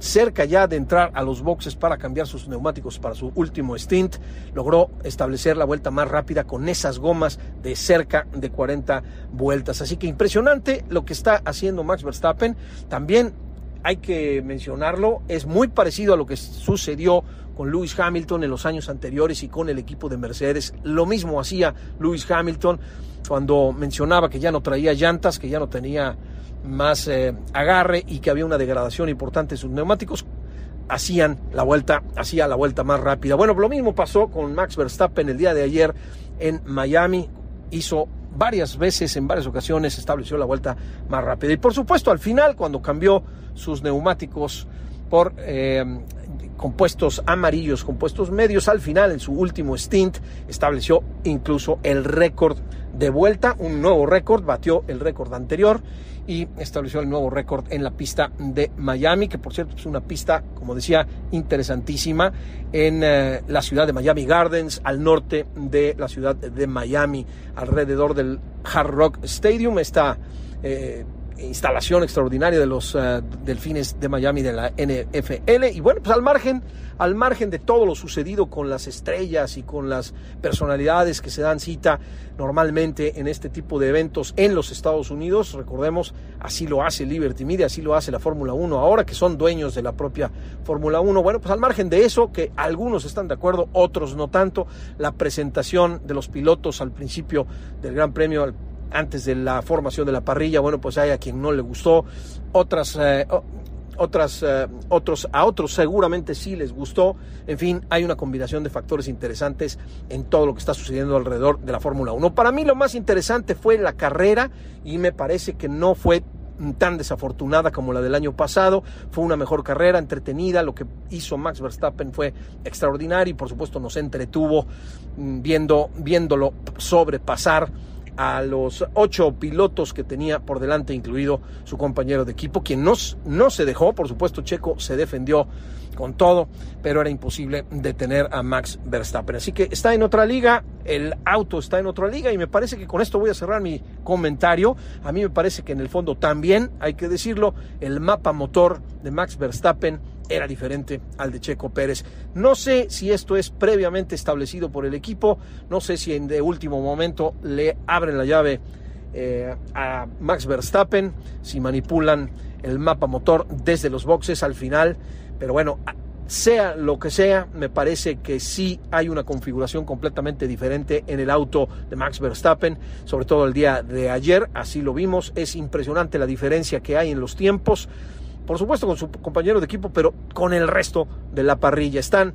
cerca ya de entrar a los boxes para cambiar sus neumáticos para su último stint, logró establecer la vuelta más rápida con esas gomas de cerca de 40 vueltas. Así que impresionante lo que está haciendo Max Verstappen. También hay que mencionarlo, es muy parecido a lo que sucedió con Lewis Hamilton en los años anteriores y con el equipo de Mercedes. Lo mismo hacía Lewis Hamilton cuando mencionaba que ya no traía llantas, que ya no tenía más eh, agarre y que había una degradación importante en sus neumáticos hacían la vuelta, hacía la vuelta más rápida. Bueno, lo mismo pasó con Max Verstappen el día de ayer en Miami, hizo varias veces, en varias ocasiones, estableció la vuelta más rápida. Y por supuesto, al final, cuando cambió sus neumáticos por eh, compuestos amarillos, compuestos medios, al final, en su último stint, estableció incluso el récord de vuelta, un nuevo récord, batió el récord anterior y estableció el nuevo récord en la pista de Miami, que por cierto es una pista, como decía, interesantísima en eh, la ciudad de Miami Gardens, al norte de la ciudad de Miami, alrededor del Hard Rock Stadium. Esta eh, instalación extraordinaria de los uh, Delfines de Miami de la NFL. Y bueno, pues al margen, al margen de todo lo sucedido con las estrellas y con las personalidades que se dan cita normalmente en este tipo de eventos en los Estados Unidos, recordemos, así lo hace Liberty Media, así lo hace la Fórmula 1 ahora que son dueños de la propia Fórmula 1. Bueno, pues al margen de eso, que algunos están de acuerdo, otros no tanto, la presentación de los pilotos al principio del Gran Premio, antes de la formación de la parrilla, bueno, pues hay a quien no le gustó, otras, eh, otras, eh, otros, a otros seguramente sí les gustó, en fin, hay una combinación de factores interesantes en todo lo que está sucediendo alrededor de la Fórmula 1. Para mí lo más interesante fue la carrera y me parece que no fue tan desafortunada como la del año pasado. Fue una mejor carrera, entretenida. Lo que hizo Max Verstappen fue extraordinario y por supuesto nos entretuvo mm, viendo, viéndolo sobrepasar a los ocho pilotos que tenía por delante, incluido su compañero de equipo, quien no, no se dejó, por supuesto Checo se defendió con todo, pero era imposible detener a Max Verstappen. Así que está en otra liga, el auto está en otra liga y me parece que con esto voy a cerrar mi comentario. A mí me parece que en el fondo también, hay que decirlo, el mapa motor de Max Verstappen era diferente al de Checo Pérez. No sé si esto es previamente establecido por el equipo, no sé si en de último momento le abren la llave eh, a Max Verstappen, si manipulan el mapa motor desde los boxes al final, pero bueno, sea lo que sea, me parece que sí hay una configuración completamente diferente en el auto de Max Verstappen, sobre todo el día de ayer, así lo vimos, es impresionante la diferencia que hay en los tiempos por supuesto con su compañero de equipo, pero con el resto de la parrilla. Están,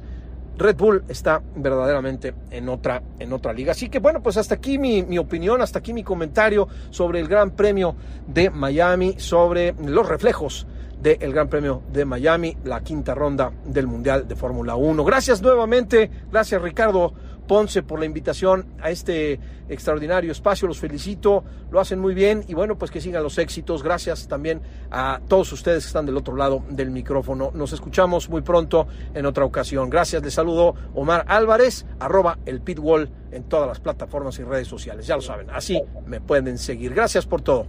Red Bull está verdaderamente en otra, en otra liga. Así que bueno, pues hasta aquí mi, mi opinión, hasta aquí mi comentario sobre el Gran Premio de Miami, sobre los reflejos del Gran Premio de Miami, la quinta ronda del Mundial de Fórmula 1. Gracias nuevamente, gracias Ricardo Ponce por la invitación a este extraordinario espacio. Los felicito, lo hacen muy bien y bueno, pues que sigan los éxitos. Gracias también a todos ustedes que están del otro lado del micrófono. Nos escuchamos muy pronto en otra ocasión. Gracias, les saludo Omar Álvarez, arroba el pitwall en todas las plataformas y redes sociales. Ya lo saben, así me pueden seguir. Gracias por todo.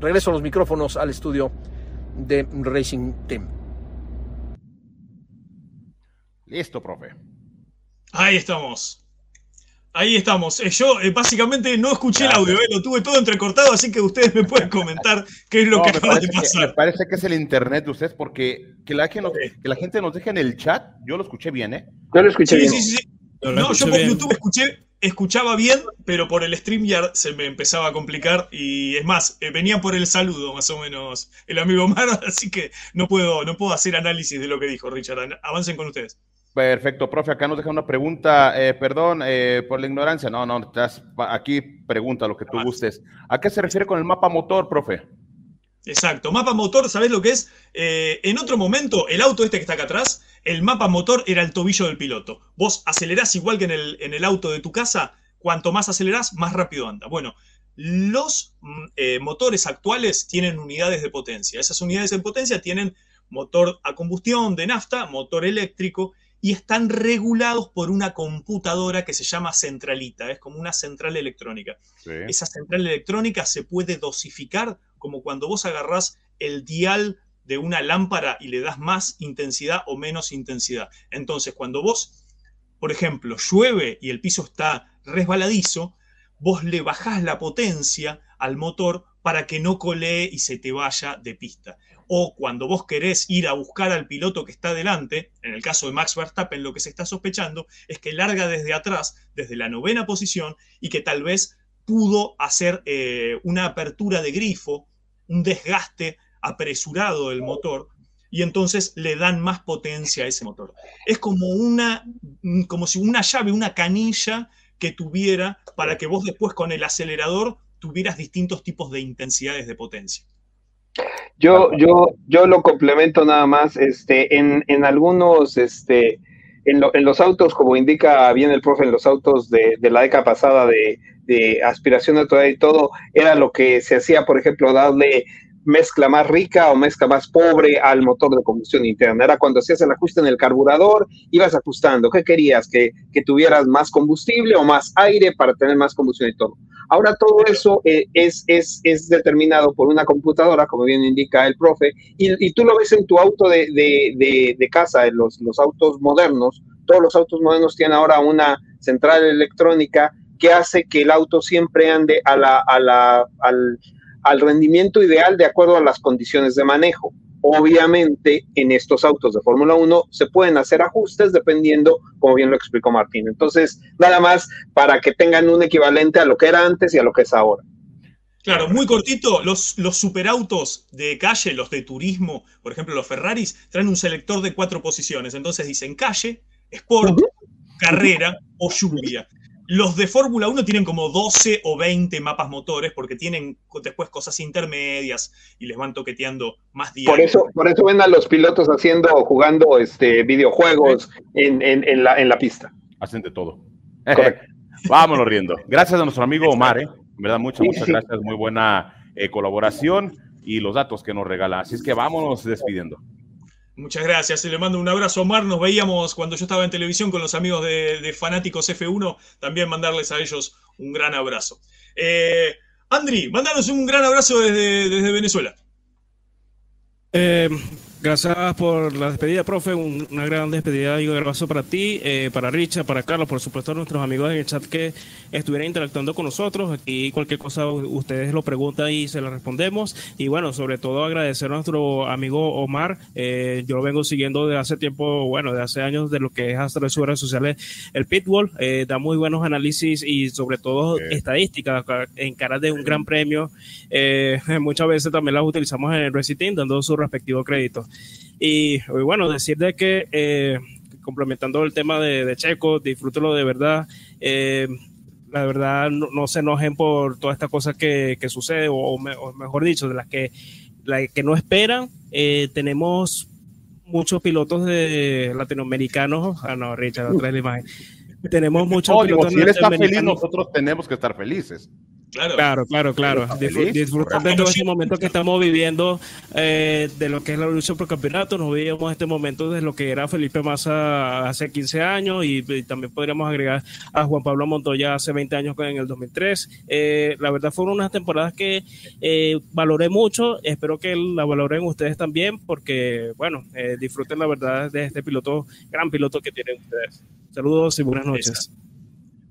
Regreso los micrófonos al estudio de Racing Team. Listo, profe. Ahí estamos. Ahí estamos. Eh, yo eh, básicamente no escuché el audio, eh, lo tuve todo entrecortado, así que ustedes me pueden comentar qué es lo que acaba de pasar. me parece que es el internet de ustedes, porque que la, que, la gente nos deje en el chat, yo lo escuché bien, ¿eh? Yo lo escuché bien. Sí, sí, sí. No, yo por YouTube escuché, escuchaba bien, pero por el StreamYard se me empezaba a complicar y es más, venía por el saludo más o menos el amigo Omar, así que no puedo, no puedo hacer análisis de lo que dijo Richard. Avancen con ustedes. Perfecto, profe. Acá nos deja una pregunta. Eh, perdón eh, por la ignorancia. No, no, estás aquí pregunta lo que tú gustes. ¿A qué se refiere con el mapa motor, profe? Exacto, mapa motor, ¿sabes lo que es? Eh, en otro momento, el auto este que está acá atrás, el mapa motor era el tobillo del piloto. Vos acelerás igual que en el, en el auto de tu casa, cuanto más acelerás, más rápido anda. Bueno, los mm, motores actuales tienen unidades de potencia. Esas unidades de potencia tienen motor a combustión de nafta, motor eléctrico y están regulados por una computadora que se llama centralita, es como una central electrónica. Esa central electrónica se puede dosificar como cuando vos agarrás el dial de una lámpara y le das más intensidad o menos intensidad. Entonces, cuando vos, por ejemplo, llueve y el piso está resbaladizo, vos le bajás la potencia al motor para que no colee y se te vaya de pista. O cuando vos querés ir a buscar al piloto que está delante, en el caso de Max Verstappen lo que se está sospechando es que larga desde atrás, desde la novena posición, y que tal vez pudo hacer eh, una apertura de grifo, un desgaste apresurado del motor, y entonces le dan más potencia a ese motor. Es como una, como si una llave, una canilla que tuviera para que vos después con el acelerador tuvieras distintos tipos de intensidades de potencia. Yo, yo, yo lo complemento nada más, este, en, en algunos, este, en, en, los autos, como indica bien el profe, en los autos de, de la década pasada de, de aspiración natural y todo, era lo que se hacía, por ejemplo, darle mezcla más rica o mezcla más pobre al motor de combustión interna. Era cuando hacías el ajuste en el carburador, ibas ajustando. ¿Qué querías? ¿Que, que tuvieras más combustible o más aire para tener más combustión y todo? Ahora todo eso eh, es, es, es, determinado por una computadora, como bien indica el profe, y, tú lo ves en tu auto de, de, de, de casa, en los, los, autos modernos. Todos los autos modernos tienen ahora una central electrónica que hace que el auto siempre ande a la, a la, al, al rendimiento ideal de acuerdo a las condiciones de manejo. Obviamente, en estos autos de Fórmula 1 se pueden hacer ajustes dependiendo, como bien lo explicó Martín. Entonces, nada más para que tengan un equivalente a lo que era antes y a lo que es ahora. Claro, muy cortito, los, los superautos de calle, los de turismo, por ejemplo, los Ferraris, traen un selector de cuatro posiciones. Entonces dicen calle, sport, uh -huh. carrera o lluvia. Los de Fórmula 1 tienen como 12 o 20 mapas motores porque tienen después cosas intermedias y les van toqueteando más días. Por eso, por eso ven a los pilotos haciendo, jugando este, videojuegos en, en, en, la, en la pista. Hacen de todo. Vámonos riendo. Gracias a nuestro amigo Omar, ¿eh? En verdad, muchas, gracias. Muy buena eh, colaboración y los datos que nos regala. Así es que vámonos despidiendo. Muchas gracias, le mando un abrazo a Omar. Nos veíamos cuando yo estaba en televisión con los amigos de, Fanáticos F1. También mandarles a ellos un gran abrazo. Eh, Andri, mándanos un gran abrazo desde, desde Venezuela. Eh, Gracias por la despedida, profe. una gran despedida y un abrazo para ti, eh, para Richard, para Carlos, por supuesto a nuestros amigos en el chat que estuvieran interactuando con nosotros. Aquí cualquier cosa ustedes lo preguntan y se la respondemos. Y bueno, sobre todo agradecer a nuestro amigo Omar. Eh, yo lo vengo siguiendo de hace tiempo, bueno, de hace años de lo que es hasta sus redes sociales. El Pitbull eh, da muy buenos análisis y sobre todo okay. estadísticas en cara de un gran premio. Eh, muchas veces también las utilizamos en el Racing dando su respectivo crédito. Y, bueno, decir de que, eh, complementando el tema de, de, Checo, disfrútelo de verdad. Eh, la verdad, no, no, se enojen por todas estas cosas que, que sucede, o, o, me, o, mejor dicho, de las que, la que no esperan. Eh, tenemos muchos pilotos de latinoamericanos. Ah, no, Richard, otra la imagen. Tenemos muchos oh, pilotos digo, si él está feliz, nosotros tenemos que estar felices. Claro, claro, claro. Disfrutar de todo este momento que estamos viviendo eh, de lo que es la lucha por campeonato. Nos veíamos este momento de lo que era Felipe Massa hace 15 años y, y, también podríamos agregar a Juan Pablo Montoya hace 20 años en el 2003. Eh, la verdad fueron unas temporadas que eh, valoré mucho. Espero que la valoren ustedes también porque, bueno, eh, disfruten la verdad de este piloto, gran piloto que tienen ustedes. Saludos y buenas noches.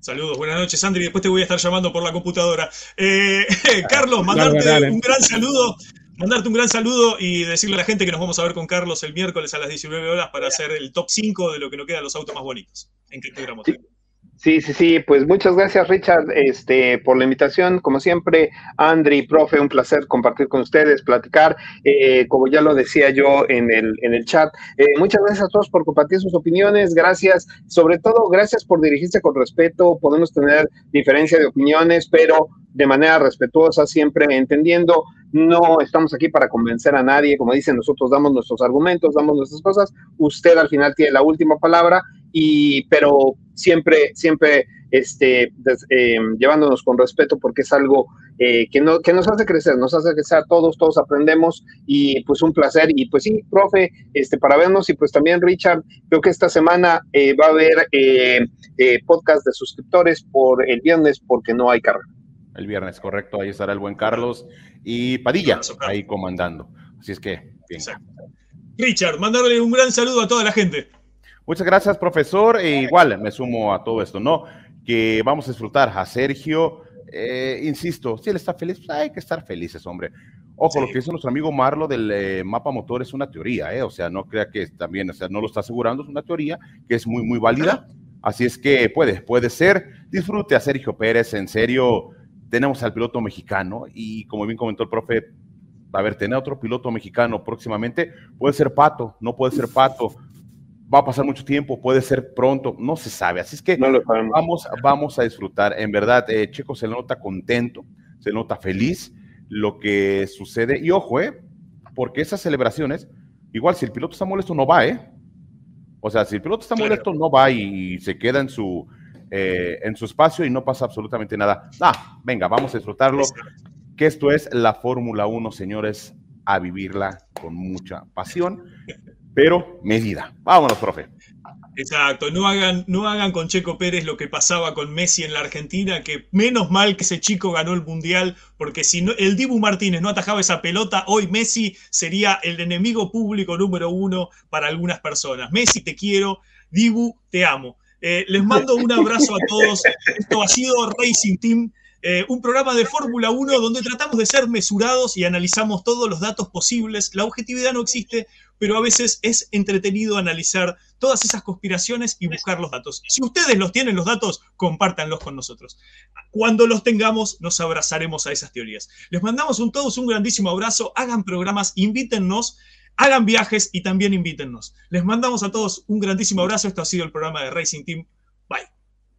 Saludos, buenas noches, Andri. Después te voy a estar llamando por la computadora. Eh, Carlos, mandarte dale, dale. un gran saludo. Mandarte un gran saludo y decirle a la gente que nos vamos a ver con Carlos el miércoles a las 19 horas para hacer el top 5 de lo que nos quedan los autos más bonitos en sí. Sí, sí, sí, pues muchas gracias Richard este, por la invitación. Como siempre, Andri, profe, un placer compartir con ustedes, platicar. Eh, como ya lo decía yo en el, en el chat, eh, muchas gracias a todos por compartir sus opiniones. Gracias, sobre todo, gracias por dirigirse con respeto. Podemos tener diferencia de opiniones, pero de manera respetuosa, siempre entendiendo. No estamos aquí para convencer a nadie. Como dicen, nosotros damos nuestros argumentos, damos nuestras cosas. Usted al final tiene la última palabra y pero siempre siempre este des, eh, llevándonos con respeto porque es algo eh, que no que nos hace crecer nos hace crecer a todos todos aprendemos y pues un placer. Y pues sí profe este para vernos y pues también Richard creo que esta semana eh, va a haber eh, podcast de suscriptores por el viernes porque no hay carrera. El viernes correcto ahí estará el buen Carlos y Padilla ahí comandando. Así es que bien. Richard mandarle un gran saludo a toda la gente Muchas gracias, profesor. E igual me sumo a todo esto, ¿no? Que vamos a disfrutar a Sergio. Eh, insisto, si él está feliz, pues hay que estar felices, hombre. Ojo, lo que dice nuestro amigo Marlo del eh, mapa motor es una teoría, ¿eh? O sea, no crea que también, o sea, no lo está asegurando, es una teoría que es muy, muy válida. Así es que puede, puede ser. Disfrute a Sergio Pérez, en serio. Tenemos al piloto mexicano y como bien comentó el profe, a ver, tener otro piloto mexicano próximamente puede ser Pato, no puede ser Pato. Va a pasar mucho tiempo, puede ser pronto, no se sabe. Así es que vamos, vamos a disfrutar. En verdad, eh, Checo se le nota contento, se nota feliz lo que sucede. Y ojo, ¿eh? Porque esas celebraciones, igual si el piloto está molesto, no va, ¿eh? O sea, si el piloto está molesto, no va y se queda en su, eh, en su espacio y no pasa absolutamente nada. Ah, venga, vamos a disfrutarlo. Que esto es la Fórmula 1, señores, a vivirla con mucha pasión, pero medida. Vámonos, profe. Exacto, no hagan, no hagan con Checo Pérez lo que pasaba con Messi en la Argentina, que menos mal que ese chico ganó el Mundial, porque si no, el Dibu Martínez no atajaba esa pelota, hoy Messi sería el enemigo público número uno para algunas personas. Messi, te quiero, Dibu, te amo. Eh, les mando un abrazo a todos. Esto ha sido Racing Team. Eh, un programa de Fórmula 1 donde tratamos de ser mesurados y analizamos todos los datos posibles. La objetividad no existe, pero a veces es entretenido analizar todas esas conspiraciones y buscar los datos. Si ustedes los tienen los datos, compártanlos con nosotros. Cuando los tengamos, nos abrazaremos a esas teorías. Les mandamos un todos un grandísimo abrazo, hagan programas, invítennos, hagan viajes y también invítennos. Les mandamos a todos un grandísimo abrazo. Esto ha sido el programa de Racing Team.